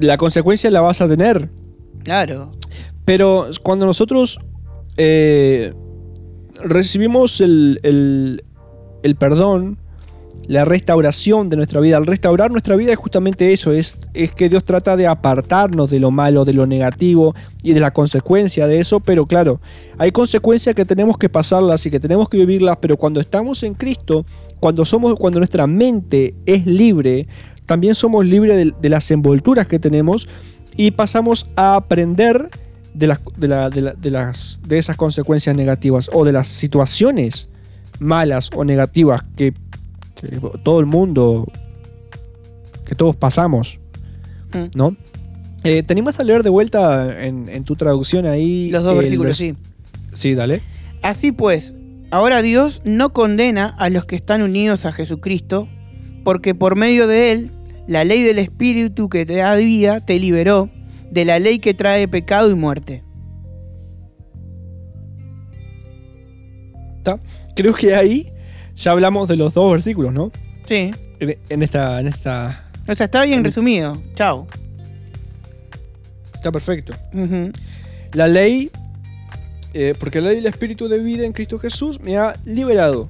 La consecuencia la vas a tener. Claro. Pero cuando nosotros eh, recibimos el, el- perdón, la restauración de nuestra vida, al restaurar nuestra vida es justamente eso, es, es que Dios trata de apartarnos de lo malo, de lo negativo y de la consecuencia de eso, pero claro, hay consecuencias que tenemos que pasarlas y que tenemos que vivirlas, pero cuando estamos en Cristo, cuando somos, cuando nuestra mente es libre, también somos libres de, de las envolturas que tenemos y pasamos a aprender de, las, de, la- de la- de las, de esas consecuencias negativas o de las situaciones malas o negativas que, que todo el mundo, que todos pasamos, Mm. ¿no? Eh, ¿Te animas a leer de vuelta en, en tu traducción ahí? Los dos versículos, vers- sí. Sí, dale. Así pues, ahora Dios no condena a los que están unidos a Jesucristo, porque por medio de él, la ley del Espíritu que te da vida te liberó de la ley que trae pecado y muerte. ¿Está? Creo que ahí ya hablamos de los dos versículos, ¿no? Sí. En, en esta, en esta... O sea, está bien resumido. Chao. Está perfecto. La ley, eh, porque la ley del Espíritu de vida en Cristo Jesús me ha liberado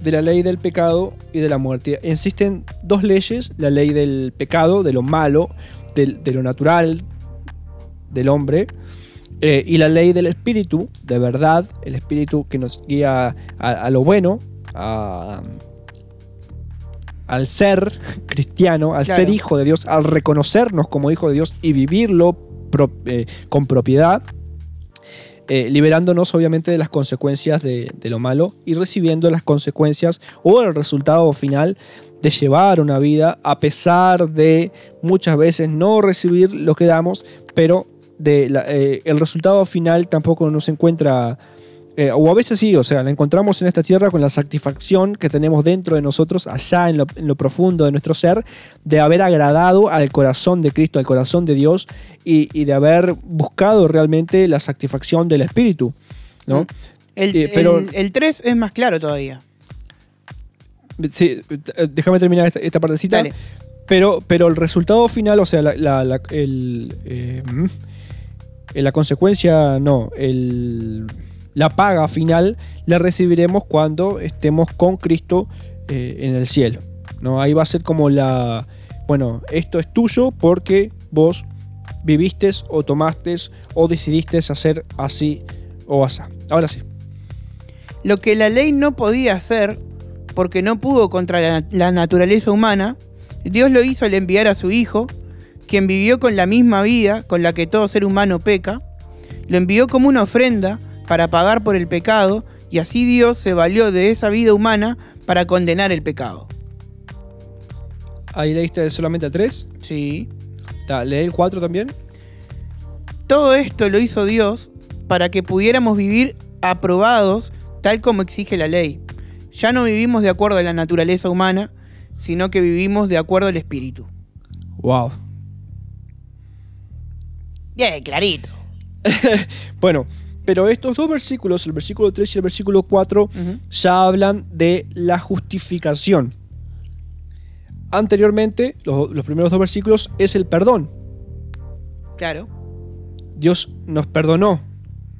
de la ley del pecado y de la muerte. Existen dos leyes, la ley del pecado, de lo malo, del- de lo natural del hombre, eh, y la ley del Espíritu, de verdad, el Espíritu que nos guía a, a lo bueno, a- al ser cristiano, al Claro. ser hijo de Dios, al reconocernos como hijo de Dios y vivirlo pro- eh, con propiedad, eh, liberándonos obviamente de las consecuencias de, de lo malo y recibiendo las consecuencias o el resultado final de llevar una vida a pesar de muchas veces no recibir lo que damos, pero de la- eh, el resultado final tampoco nos encuentra, eh, o a veces sí, o sea, la encontramos en esta tierra con la satisfacción que tenemos dentro de nosotros, allá en lo, en lo profundo de nuestro ser, de haber agradado al corazón de Cristo, al corazón de Dios y, y de haber buscado realmente la satisfacción del Espíritu. ¿no? El, Eh, pero- el, el 3 es más claro todavía. sí, déjame terminar esta, esta partecita. Dale. Pero, pero el resultado final, o sea, la, la- la- el, eh, eh, la consecuencia, no, la paga final la recibiremos cuando estemos con Cristo eh, en el cielo. ¿no? Ahí va a ser como la, bueno, esto es tuyo porque vos viviste o tomaste o decidiste hacer así o así. Ahora sí. Lo que la ley no podía hacer, porque no pudo contra la naturaleza humana, Dios lo hizo al enviar a su Hijo, quien vivió con la misma vida con la que todo ser humano peca, lo envió como una ofrenda para pagar por el pecado, y así Dios se valió de esa vida humana para condenar el pecado. Ahí leíste solamente a 3. Sí. ¿Leí el 4 también? Todo esto lo hizo Dios para que pudiéramos vivir aprobados tal como exige la ley. Ya no vivimos de acuerdo a la naturaleza humana, sino que vivimos de acuerdo al espíritu. Wow. Clarito. Bueno, pero estos dos versículos, el versículo 3 y el versículo 4, Ujú. ya hablan de la justificación. Anteriormente, los, los primeros dos versículos es el perdón. Claro. Dios nos perdonó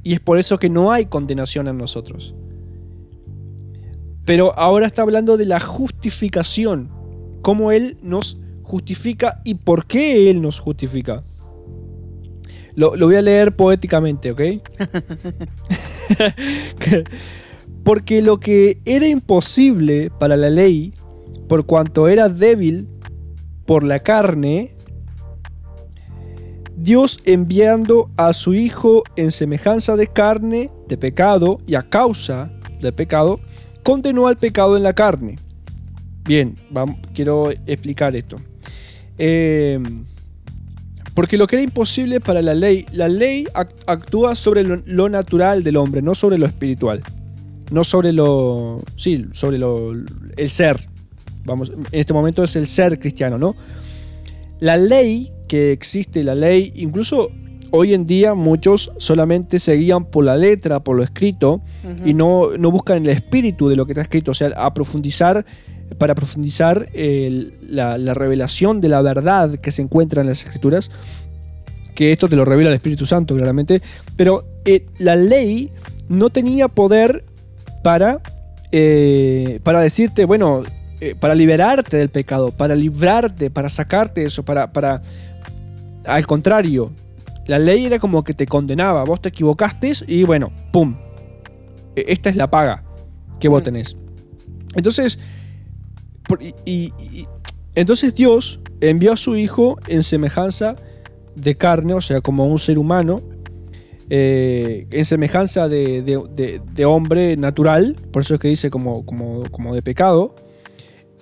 y es por eso que no hay condenación en nosotros. Pero ahora está hablando de la justificación, cómo Él nos justifica y por qué Él nos justifica. Lo, lo voy a leer poéticamente, ¿ok? Porque lo que era imposible para la ley, por cuanto era débil por la carne, Dios enviando a su Hijo en semejanza de carne, de pecado, y a causa del pecado, condenó al pecado en la carne. Bien, quiero explicar esto. Eh, porque lo que era imposible para la ley, la ley ac- actúa sobre lo, lo natural del hombre, no sobre lo espiritual. No sobre lo. Sí, sobre lo. el ser. Vamos, en este momento es el ser cristiano, ¿no? La ley que existe, la ley, incluso hoy en día muchos solamente se guían por la letra, por lo escrito, y no, no buscan el espíritu de lo que está escrito, o sea, a profundizar, para profundizar el- la, la revelación de la verdad que se encuentra en las escrituras, que esto te lo revela el Espíritu Santo, claramente, pero eh, la ley no tenía poder para, eh, para decirte, bueno, eh, para liberarte del pecado, para librarte, para sacarte de eso, para, para... Al contrario, la ley era como que te condenaba, vos te equivocaste y bueno, ¡pum! E- Esta es la paga que vos Mm. tenés. Entonces, y, entonces Dios envió a su Hijo en semejanza de carne, o sea, como un ser humano, eh, en semejanza de, hombre natural, por eso es que dice como, de pecado,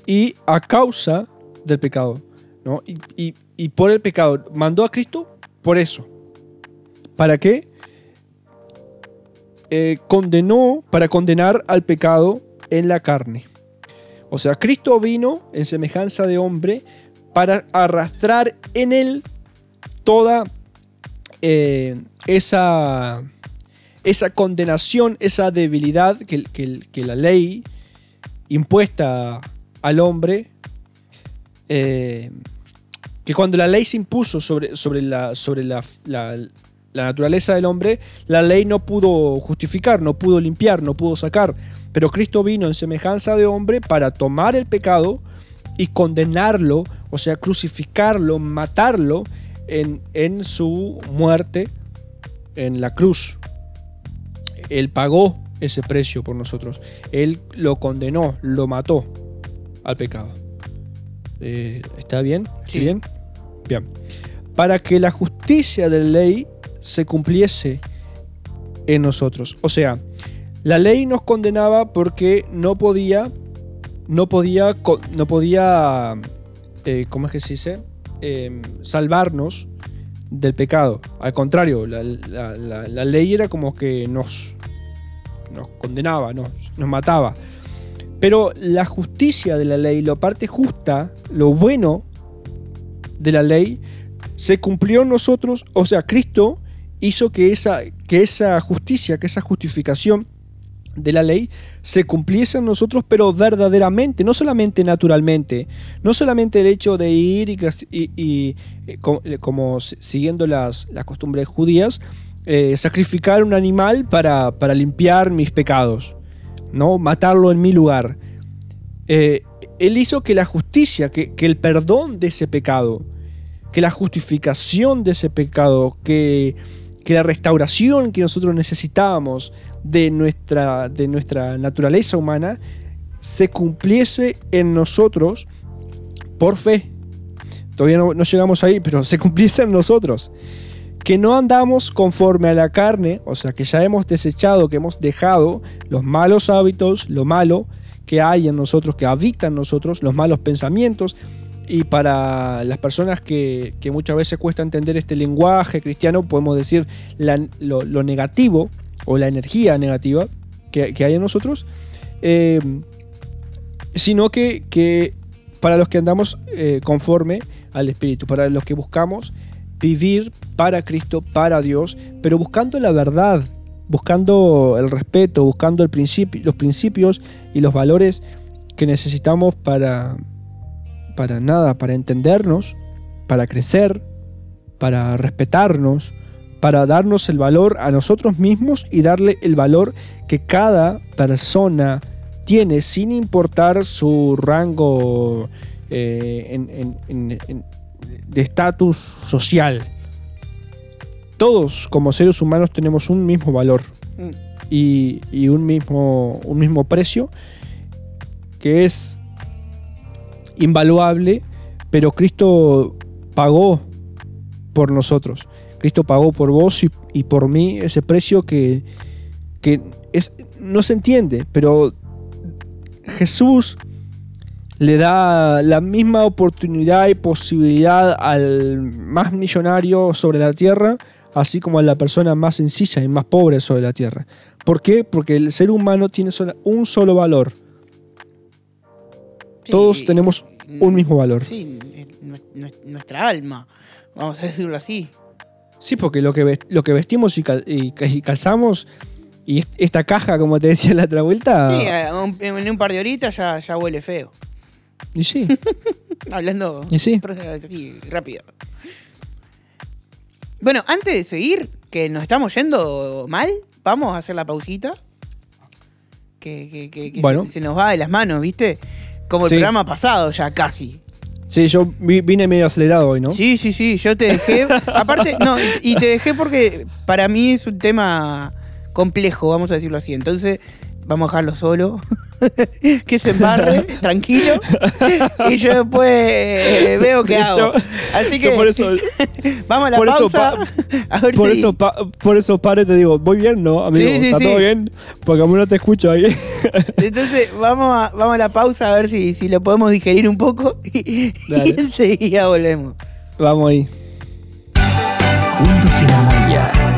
y a causa del pecado, ¿no? Y por el pecado, mandó a Cristo por eso. ¿Para qué? Eh, condenó, para condenar al pecado en la carne. O sea, Cristo vino en semejanza de hombre para arrastrar en él toda eh, esa, esa condenación, esa debilidad que, la ley impuesta al hombre, eh, que cuando la ley se impuso sobre, sobre, la, sobre la- la naturaleza del hombre, la ley no pudo justificar, no pudo limpiar, no pudo sacar. Pero Cristo vino en semejanza de hombre para tomar el pecado y condenarlo, o sea, crucificarlo, matarlo en, en su muerte en la cruz. Él pagó ese precio por nosotros. Él lo condenó, lo mató al pecado. Eh, ¿Está bien? Sí. ¿Bien? Bien. Para que la justicia de la ley se cumpliese en nosotros. O sea, la ley nos condenaba porque no podía, no podía, no podía, eh, ¿cómo es que se dice? Em, salvarnos del pecado. Al contrario, la ley era como que nos, nos condenaba, nos, nos mataba. Pero la justicia de la ley, la parte justa, lo bueno de la ley, se cumplió en nosotros. O sea, Cristo hizo que esa, que esa justicia, que esa justificación de la ley se cumpliese en nosotros, pero verdaderamente, no solamente naturalmente, no solamente el hecho de ir y, eh, eh, como, siguiendo las, las costumbres judías, eh, sacrificar un animal para, para limpiar mis pecados, ¿no? matarlo en mi lugar. Él hizo que la justicia, que, que el perdón de ese pecado, que la justificación de ese pecado, que, que la restauración que nosotros necesitábamos de nuestra, de nuestra naturaleza humana se cumpliese en nosotros por fe. Todavía no, llegamos ahí, pero se cumpliese en nosotros. Que no andamos conforme a la carne, o sea, que ya hemos desechado, que hemos dejado los malos hábitos, lo malo que hay en nosotros, que habita en nosotros, los malos pensamientos, y para las personas que, que muchas veces cuesta entender este lenguaje cristiano, podemos decir lo negativo o la energía negativa que, que hay en nosotros, eh, sino que, que para los que andamos eh, conforme al Espíritu, para los que buscamos vivir para Cristo, para Dios, pero buscando la verdad, buscando el respeto, buscando los principios y los valores que necesitamos para, para nada, para entendernos, para crecer, para respetarnos, para darnos el valor a nosotros mismos y darle el valor que cada persona tiene sin importar su rango eh, en- en- en- en- de estatus social. Todos como seres humanos tenemos un mismo valor Mm. y, y un, mismo, un mismo precio que es invaluable, pero Cristo pagó por nosotros. Cristo pagó por vos y, y por mí ese precio que, que es, no se entiende, pero Jesús le da la misma oportunidad y posibilidad al más millonario sobre la tierra, así como a la persona más sencilla y más pobre sobre la tierra. ¿Por qué? Porque el ser humano tiene un solo valor. Sí, Todos tenemos un mismo valor. Sí, nu- nu- nuestra alma, vamos a decirlo así. Sí, porque lo que, lo que vestimos y, cal- y y calzamos, y est- esta caja, como te decía la otra vuelta, Sí, un- en un par de horitas ya, ya huele feo. y sí, Hablando Y sí. rápido. Bueno, antes de seguir, que nos estamos yendo mal, vamos a hacer la pausita. Que, que- que- que Bueno. se, se nos va de las manos, ¿viste? Como el Sí. programa pasado ya casi. Sí, yo vi- vine medio acelerado hoy, ¿no? Sí, sí, sí, yo te dejé. aparte, no, y, y te dejé porque para mí es un tema complejo, vamos a decirlo así. Entonces, vamos a dejarlo solo. que se embarre, tranquilo. Y yo después eh, veo qué Sí, hago. Así que por eso, vamos a la por eso pausa. a ver por si- eso, pa- por eso y te digo, voy bien, ¿no, amigo? Sí, sí, ¿Está sí. todo bien? Porque a mí no te escucho ahí. Entonces, vamos a, vamos a la pausa a ver si, si lo podemos digerir un poco. Y, y enseguida volvemos. Vamos ahí. Juntos y en armonía. Todos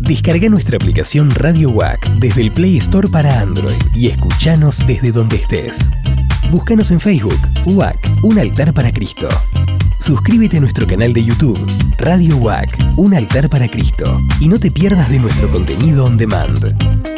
Descarga nuestra aplicación Radio WAC desde el Play Store para Android y escuchanos desde donde estés. Búscanos en Facebook, WAC, un altar para Cristo. Suscríbete a nuestro canal de YouTube, Radio WAC, un altar para Cristo, y no te pierdas de nuestro contenido on demand.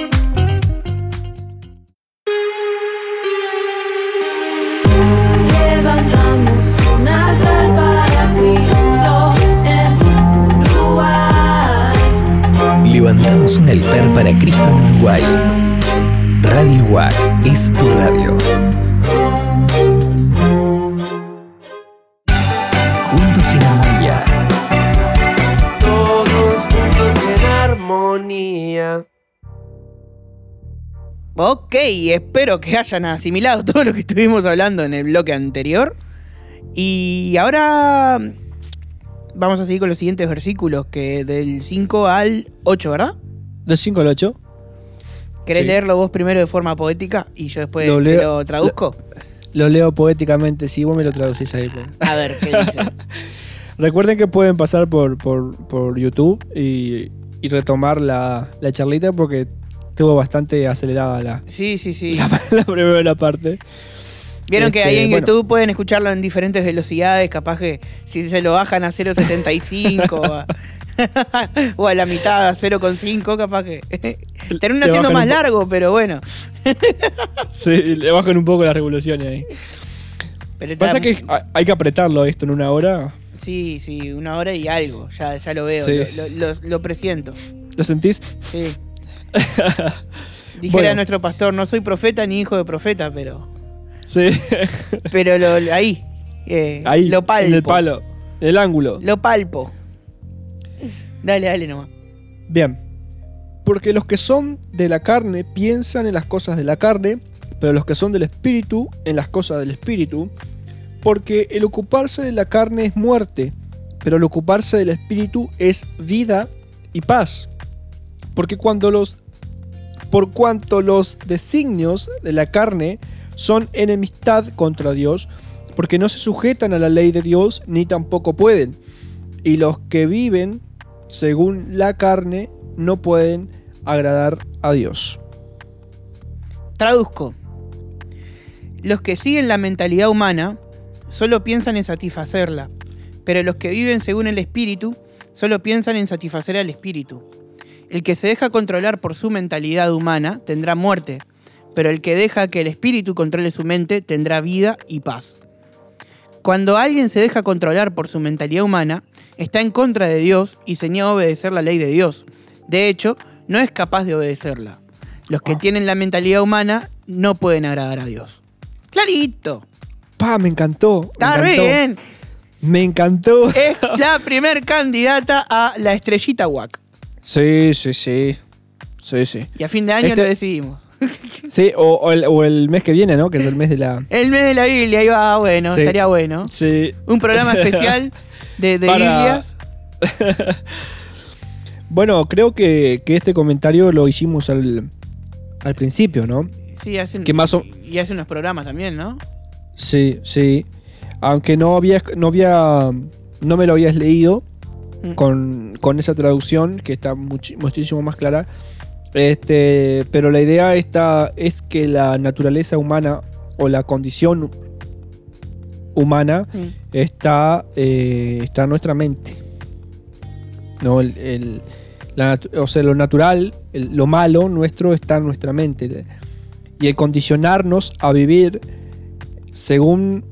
Altar para Cristo en Uruguay. Radio WAC es tu radio. Juntos en armonía. Todos juntos en armonía. Ok, espero que hayan asimilado todo lo que estuvimos hablando en el bloque anterior. Y ahora mm, vamos a seguir con los siguientes versículos, que del 5 al 8, ¿verdad? Del 5 al 8. ¿Querés Sí. leerlo vos primero de forma poética y yo después Lo te lo traduzco? Lo leo poéticamente, si vos me lo traducís ahí. pues. A ver, ¿qué dice? Recuerden que pueden pasar por, por, por YouTube y, y retomar la, la charlita porque estuvo bastante acelerada la, Sí, sí, sí. la, la primera parte. Vieron que Este, ahí en bueno. YouTube pueden escucharlo en diferentes velocidades, capaz que si se lo bajan a 0.75, a- o a la mitad, 0,5 capaz que. Termina siendo más largo, pero bueno. Sí, le bajan un poco las revoluciones ahí. Pero está- Pasa que hay- que apretarlo esto en una hora. Sí, sí, una hora y algo. Ya, ya lo veo, Sí. lo, lo- lo- lo presiento. ¿Lo sentís? Sí. Dijera Bueno. nuestro pastor, no soy profeta ni hijo de profeta, pero. Sí. Pero lo, lo- ahí. eh, ahí. Lo palpo. En el palo. En el ángulo. Lo palpo. Dale, dale nomás. Bien. Porque los que son de la carne piensan en las cosas de la carne, pero los que son del espíritu en las cosas del espíritu. Porque el ocuparse de la carne es muerte, pero el ocuparse del espíritu es vida y paz. Porque cuando los por cuanto los designios de la carne son enemistad contra Dios, porque no se sujetan a la ley de Dios ni tampoco pueden. Y los que viven según la carne no pueden agradar a Dios. Traduzco. Los que siguen la mentalidad humana solo piensan en satisfacerla, pero los que viven según el espíritu solo piensan en satisfacer al espíritu. El que se deja controlar por su mentalidad humana tendrá muerte, pero el que deja que el espíritu controle su mente tendrá vida y paz. Cuando alguien se deja controlar por su mentalidad humana, está en contra de Dios y se niega a obedecer la ley de Dios. De hecho, no es capaz de obedecerla. Los que tienen la mentalidad humana no pueden agradar a Dios. Clarito. ¡Pa! Me encantó. Está encantó. bien. Me encantó. Es la primer candidata a la estrellita WAC. Sí, sí, sí. Sí, sí. Y a fin de año Este- lo decidimos. Sí, o, o el, o el mes que viene, ¿no? Que es el mes de la. El mes de la Biblia, ahí va, bueno, Sí. estaría bueno. Sí. Un programa especial de, de Para-. Bueno, creo que, que este comentario lo hicimos al, al principio, ¿no? Sí, hacen, Que más o- y hace unos programas también, ¿no? Sí, sí. Aunque no había, no había, no me lo habías leído Mm. con, con esa traducción que está muchísimo más clara. Este, pero la idea esta es que la naturaleza humana o la condición humana Mm. está, eh, está en nuestra mente. No, el, el- la natu- o sea, lo natural, el- lo malo nuestro está en nuestra mente. Y el condicionarnos a vivir según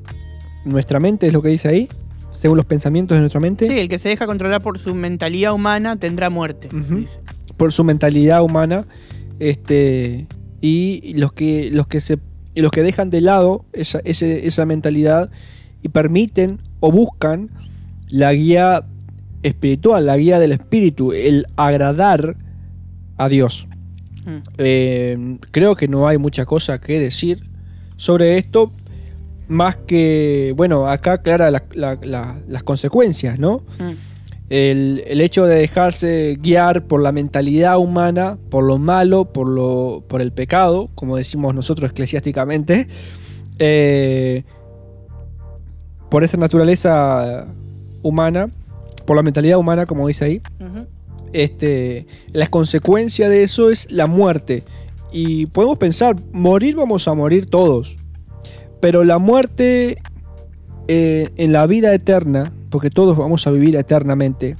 nuestra mente, es lo que dice ahí, según los pensamientos de nuestra mente, Sí, el que se deja controlar por su mentalidad humana tendrá muerte. Dice. por su mentalidad humana, este, y los que, los que se y los que dejan de lado esa, ese- esa mentalidad y permiten o buscan la guía espiritual, la guía del espíritu, el agradar a Dios. Mm. Eh, creo que no hay mucha cosa que decir sobre esto, más que, bueno, acá aclara la- la- la- las consecuencias, ¿no? Mm. El, el hecho de dejarse guiar por la mentalidad humana, por lo malo, por, lo, por el pecado, como decimos nosotros eclesiásticamente, eh, por esa naturaleza humana, por la mentalidad humana, como dice ahí, este, la consecuencia de eso es la muerte. Y podemos pensar, morir vamos a morir todos. Pero la muerte eh, en la vida eterna, porque todos vamos a vivir eternamente,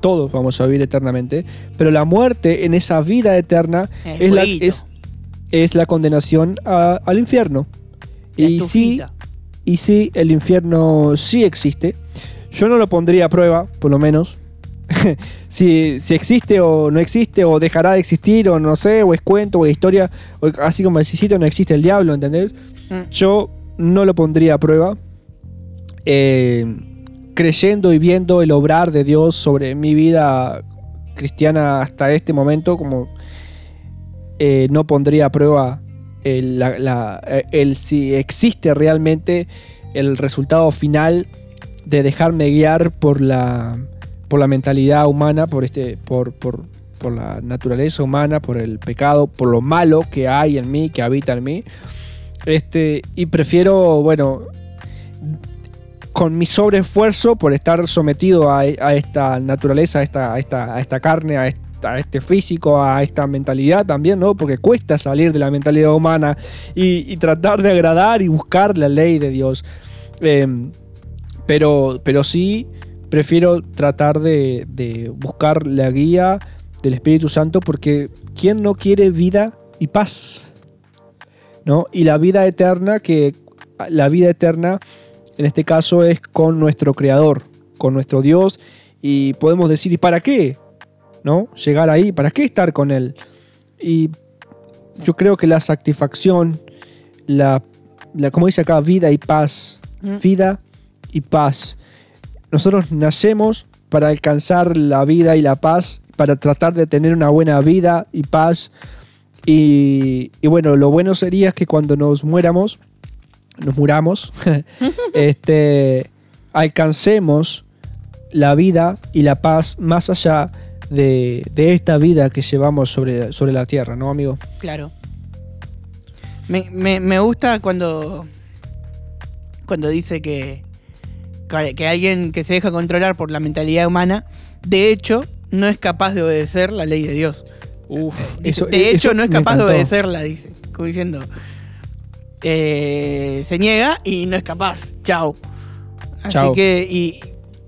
todos vamos a vivir eternamente, pero la muerte en esa vida eterna El es la, fueguito. es, es la condenación a- al infierno. La Y sí, y sí, el infierno sí existe. Yo no lo pondría a prueba, por lo menos. si, si existe o no existe, o dejará de existir, o no sé, o es cuento, o es historia, o así como existe o no existe el diablo, ¿entendés? Mm. Yo no lo pondría a prueba. eh, creyendo y viendo el obrar de Dios sobre mi vida cristiana hasta este momento, como eh, no pondría a prueba el, la- eh, el si existe realmente el resultado final de dejarme guiar por la, por la mentalidad humana, por, este, por, por, por la naturaleza humana, por el pecado, por lo malo que hay en mí, que habita en mí. Este, y prefiero, bueno, con mi sobreesfuerzo por estar sometido a, esta naturaleza, a esta, esta, esta carne, a, este físico, a esta mentalidad también, ¿no? Porque cuesta salir de la mentalidad humana y, y tratar de agradar y buscar la ley de Dios. Em, pero, pero sí prefiero tratar de, de buscar la guía del Espíritu Santo porque ¿quién no quiere vida y paz? ¿No? Y la vida eterna, que la vida eterna en este caso es con nuestro Creador, con nuestro Dios, y podemos decir, ¿y para qué? ¿No? Llegar ahí, ¿para qué estar con Él? Y yo creo que la satisfacción, la, la como dice acá, vida y paz, Mm. vida y paz. Nosotros nacemos para alcanzar la vida y la paz, para tratar de tener una buena vida y paz. Y, y bueno, lo bueno sería que cuando nos muéramos, nos muramos, este, alcancemos la vida y la paz más allá de, de esta vida que llevamos sobre, sobre la tierra, ¿no, amigo? Claro. Me, me- me gusta cuando. Cuando dice que. Que alguien que se deja controlar por la mentalidad humana, de hecho, no es capaz de obedecer la ley de Dios. Uf, Dice, de hecho, no es capaz de obedecerla, dice. Como diciendo. Eh, se niega y no es capaz. Chao. Así que. Y,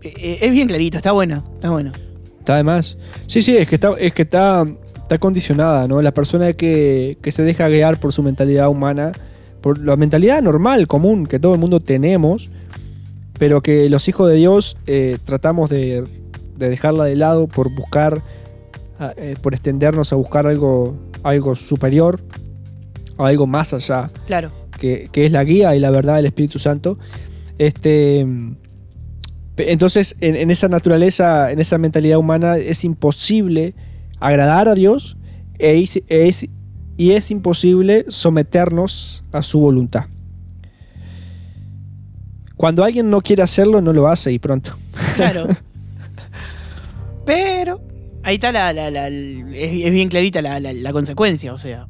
eh, es bien clarito, está bueno. Está bueno. Está de más. Sí, sí, es que está, es que está, está condicionada, ¿no? La persona que, que se deja guiar por su mentalidad humana, por la mentalidad normal, común, que todo el mundo tenemos, pero que los hijos de Dios eh, tratamos de, de dejarla de lado por buscar, ah, eh, por extendernos a buscar algo, algo superior, algo más allá Claro. Que, que es la guía y la verdad del Espíritu Santo. Este, entonces, en, en esa naturaleza, en esa mentalidad humana, es imposible agradar a Dios e is- es- y es imposible someternos a su voluntad. Cuando alguien no quiere hacerlo, no lo hace y pronto. Claro. Pero. Ahí está la. la- la- el- es, bien clarita la, la- la consecuencia, o sea.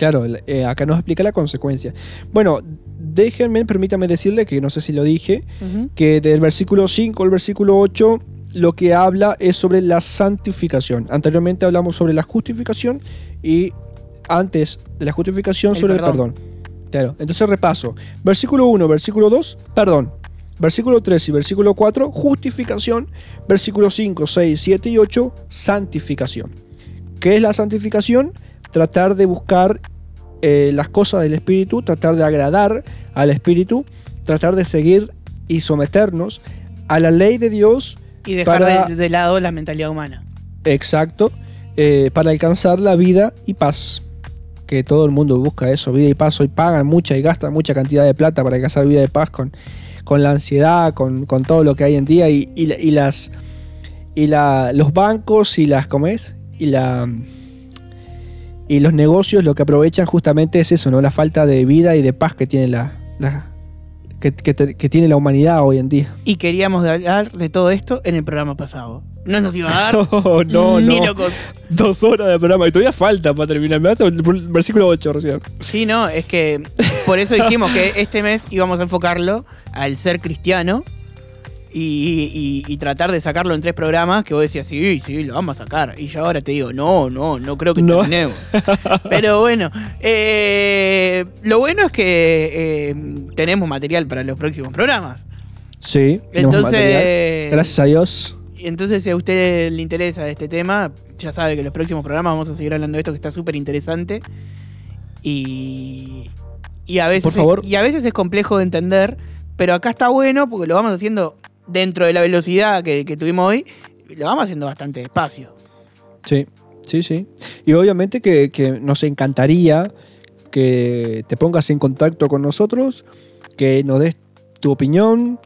Claro, eh, acá nos explica la consecuencia. Bueno, déjenme, permítame decirle que no sé si lo dije, que del versículo 5 al versículo 8 lo que habla es sobre la santificación. Anteriormente hablamos sobre la justificación y antes de la justificación El sobre perdón. el perdón. Claro, entonces repaso. Versículo 1, versículo 2, perdón. Versículo 3 y versículo 4, justificación. Versículo 5, 6, 7 y 8, santificación. ¿Qué es la santificación? Tratar de buscar eh, las cosas del Espíritu, tratar de agradar al Espíritu, tratar de seguir y someternos a la ley de Dios Y dejar Para- de, de lado la mentalidad humana. exacto eh, para alcanzar la vida y paz. Que todo el mundo busca eso, vida y paz. Hoy pagan mucha y gastan mucha cantidad de plata para alcanzar vida y paz con, con la ansiedad, con, con todo lo que hay en día y, y y las y la, los bancos y las ¿cómo es? y la y los negocios lo que aprovechan justamente es eso, ¿no? La falta de vida y de paz que tiene la, la- que, que te- que tiene la humanidad hoy en día. Y queríamos hablar de todo esto en el programa pasado. No nos iba a dar. No, no, ni no. locos. Dos horas de programa y todavía falta para terminar. Me el versículo 8 recién. Sí, no, es que por eso dijimos que este mes íbamos a enfocarlo al ser cristiano y, y- y tratar de sacarlo en tres programas que vos decías, sí, sí, lo vamos a sacar. Y yo ahora te digo, no, no, no creo que No. terminemos. Pero bueno, eh, lo bueno es que eh, tenemos material para los próximos programas. Sí, Entonces. Gracias a Dios. Y Entonces, si a usted le interesa este tema, ya sabe que en los próximos programas vamos a seguir hablando de esto que está súper interesante. Y, y, a veces Por favor. Es, y a veces es complejo de entender, pero acá está bueno porque lo vamos haciendo dentro de la velocidad que, tuvimos hoy, lo vamos haciendo bastante despacio. Sí, sí, sí. Y obviamente que, nos encantaría que te pongas en contacto con nosotros, que nos des tu opinión,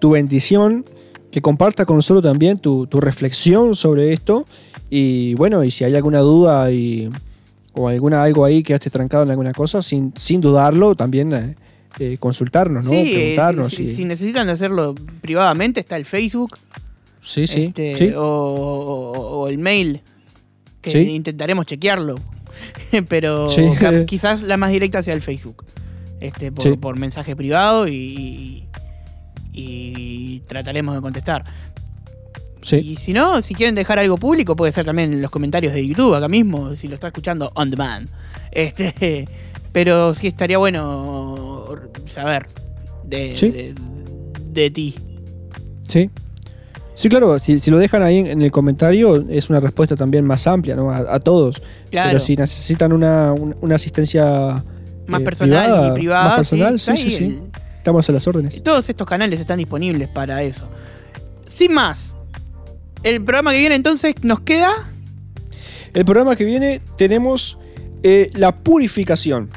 tu bendición, que compartas con nosotros también tu, tu reflexión sobre esto. Y bueno, y si hay alguna duda y, o alguna algo ahí que esté trancado en alguna cosa, sin, sin dudarlo, también eh, eh, consultarnos, ¿no? Sí, Preguntarnos. si, si- y- si necesitan hacerlo privadamente, está el Facebook sí, sí, este, sí. O, o- o el mail, que Sí. intentaremos chequearlo. Pero quizás la más directa sea el Facebook. Este, por, mensaje privado y, y trataremos de contestar. sí. Y si no, si quieren dejar algo público, puede ser también en los comentarios de YouTube, acá mismo, si lo está escuchando on demand. Este, pero sí estaría bueno saber de, Sí. de, de ti. Sí. Sí, claro, si, si lo dejan ahí en, el comentario, es una respuesta también más amplia, ¿no? A, a todos. Claro. Pero si necesitan una, un- una asistencia Más eh, personal y privada. más personal, sí, sí, sí. Estamos a las órdenes. todos estos canales están disponibles para eso. Sin más, el programa que viene entonces nos queda. El programa que viene tenemos eh, la purificación.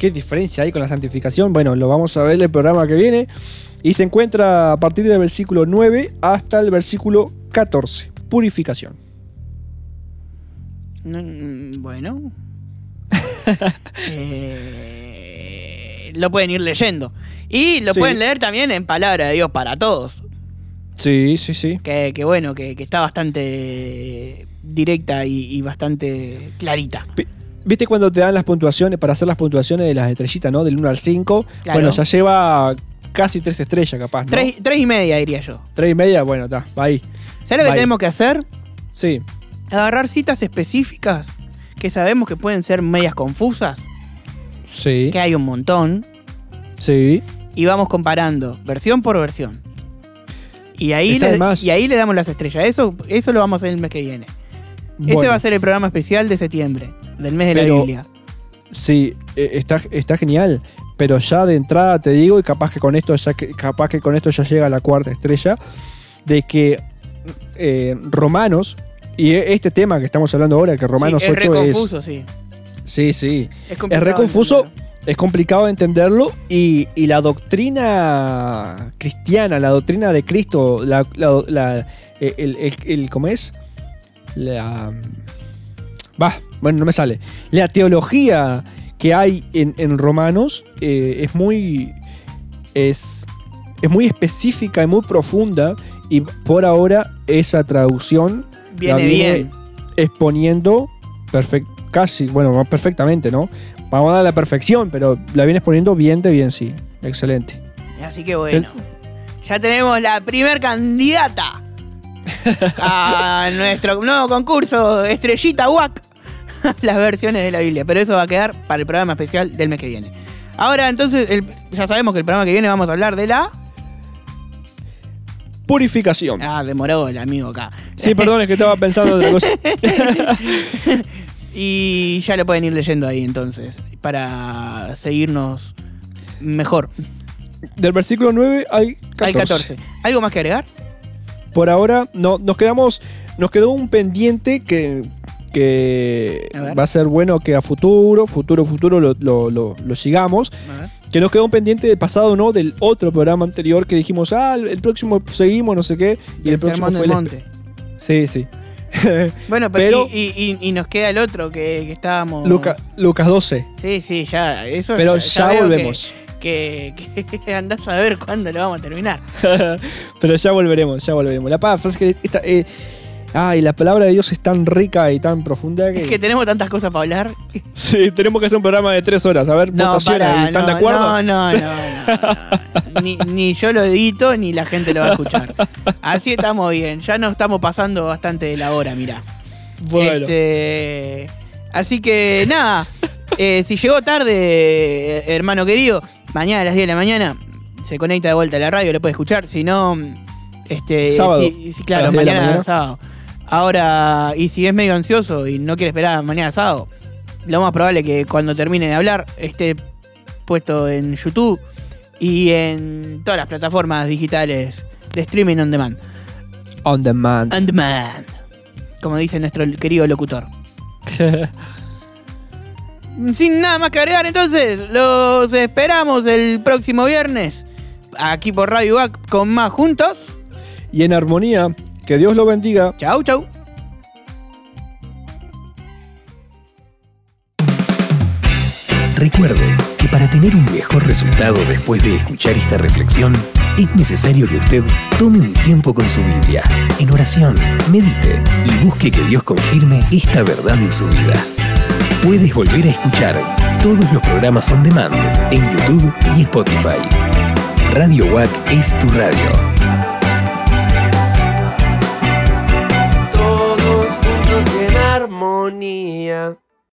¿Qué diferencia hay con la santificación? Bueno, lo vamos a ver en el programa que viene. Y se encuentra a partir del versículo 9 hasta el versículo 14. Purificación. Mm, Bueno. Eh, lo pueden ir leyendo. Y lo Sí. pueden leer también en Palabra de Dios para todos. Sí, sí, sí. Que, que bueno, que, que está bastante directa y, y bastante clarita. ¿Viste cuando te dan las puntuaciones, para hacer las puntuaciones de las estrellitas, ¿no? Del 1 al 5? Claro. Bueno, ya lleva casi 3 estrellas, capaz, ¿no? Tres, tres y media, diría yo. Tres y media, bueno, está, va ahí. ¿Sabes lo que tenemos que hacer? Sí, Agarrar citas específicas que sabemos que pueden ser medias confusas, sí, que hay un montón, sí. y vamos comparando versión por versión. Y ahí, le, y ahí le damos las estrellas. Eso, eso lo vamos a hacer el mes que viene. Ese va a ser el programa especial de septiembre, del mes de la Biblia. Sí, eh, está, está genial. Pero ya de entrada te digo, y capaz que con esto ya capaz que con esto ya llega a la cuarta estrella, de que eh, Romanos, y e- este tema que estamos hablando ahora, que Romanos Sí, es 8 re es. confuso, sí. Sí, sí. Es, Es re confuso, es complicado de entenderlo y, y la doctrina cristiana, la doctrina de Cristo, la, la- la- el, el- el- ¿cómo es? La, va, bueno, no me sale. La teología que hay en, en Romanos eh, es muy es, es muy específica y muy profunda y por ahora esa traducción Viene la bien. exponiendo perfect, casi, bueno, no perfectamente, ¿no? Vamos a dar la perfección, pero la viene exponiendo bien de bien, sí. Excelente. Así que bueno. Ya tenemos la primer candidata a nuestro nuevo concurso Estrellita WAC. Las versiones de la Biblia. Pero eso va a quedar para el programa especial del mes que viene. Ahora entonces, el- ya sabemos que el programa que viene vamos a hablar de la... Purificación. Ah, demoró el amigo acá. Sí, perdón, es que estaba pensando en otra cosa. Y ya lo pueden ir leyendo ahí entonces. Para seguirnos mejor. Del versículo 9 hay 14. Hay 14. ¿Algo más que agregar? Por ahora, no, nos quedamos. Nos quedó un pendiente que. Que A va a ser bueno que a futuro, futuro, futuro lo, lo- lo- lo sigamos. Que nos quedó un pendiente del pasado, ¿no? Del otro programa anterior que dijimos, ah, el, el próximo seguimos, no sé qué. Y el, El próximo fue del el. Monte. Sí, sí. Bueno, pero, Pero- y, y- y nos queda el otro que, que estábamos. Luca- Lucas 12. Sí, sí, ya. Eso Pero ya volvemos. Que, que, que andás a ver cuándo lo vamos a terminar. Pero ya volveremos, ya volveremos. La paz es que esta, eh, ay, la palabra de Dios es tan rica y tan profunda que, Es que tenemos tantas cosas para hablar. sí, tenemos que hacer un programa de tres horas. A ver, No, para, ¿están no, de acuerdo? no, no, no, no. Ni, ni yo lo edito ni la gente lo va a escuchar. Así estamos bien. Ya nos estamos pasando bastante de la hora, mirá. Bueno, Este, así que nada, eh, si llegó tarde, hermano querido, mañana a las 10 de la mañana se conecta de vuelta a la radio, lo puede escuchar. Si no, este, Sábado, a claro, las 10 de la mañana, mañana. sábado. Ahora, y si es medio ansioso y no quiere esperar mañana sábado, lo más probable es que cuando termine de hablar esté puesto en YouTube y en todas las plataformas digitales de streaming on demand. on demand. On demand. Como dice nuestro querido locutor. Sin nada más que agregar, entonces, los esperamos el próximo viernes. Aquí por Radio Back con más juntos. y en armonía, que Dios lo bendiga. Chau, chau. Recuerde que para tener un mejor resultado después de escuchar esta reflexión, es necesario que usted tome un tiempo con su Biblia, en oración, medite y busque que Dios confirme esta verdad en su vida. Puedes volver a escuchar todos los programas on demand en YouTube y Spotify. Radio WAC es tu radio. Todos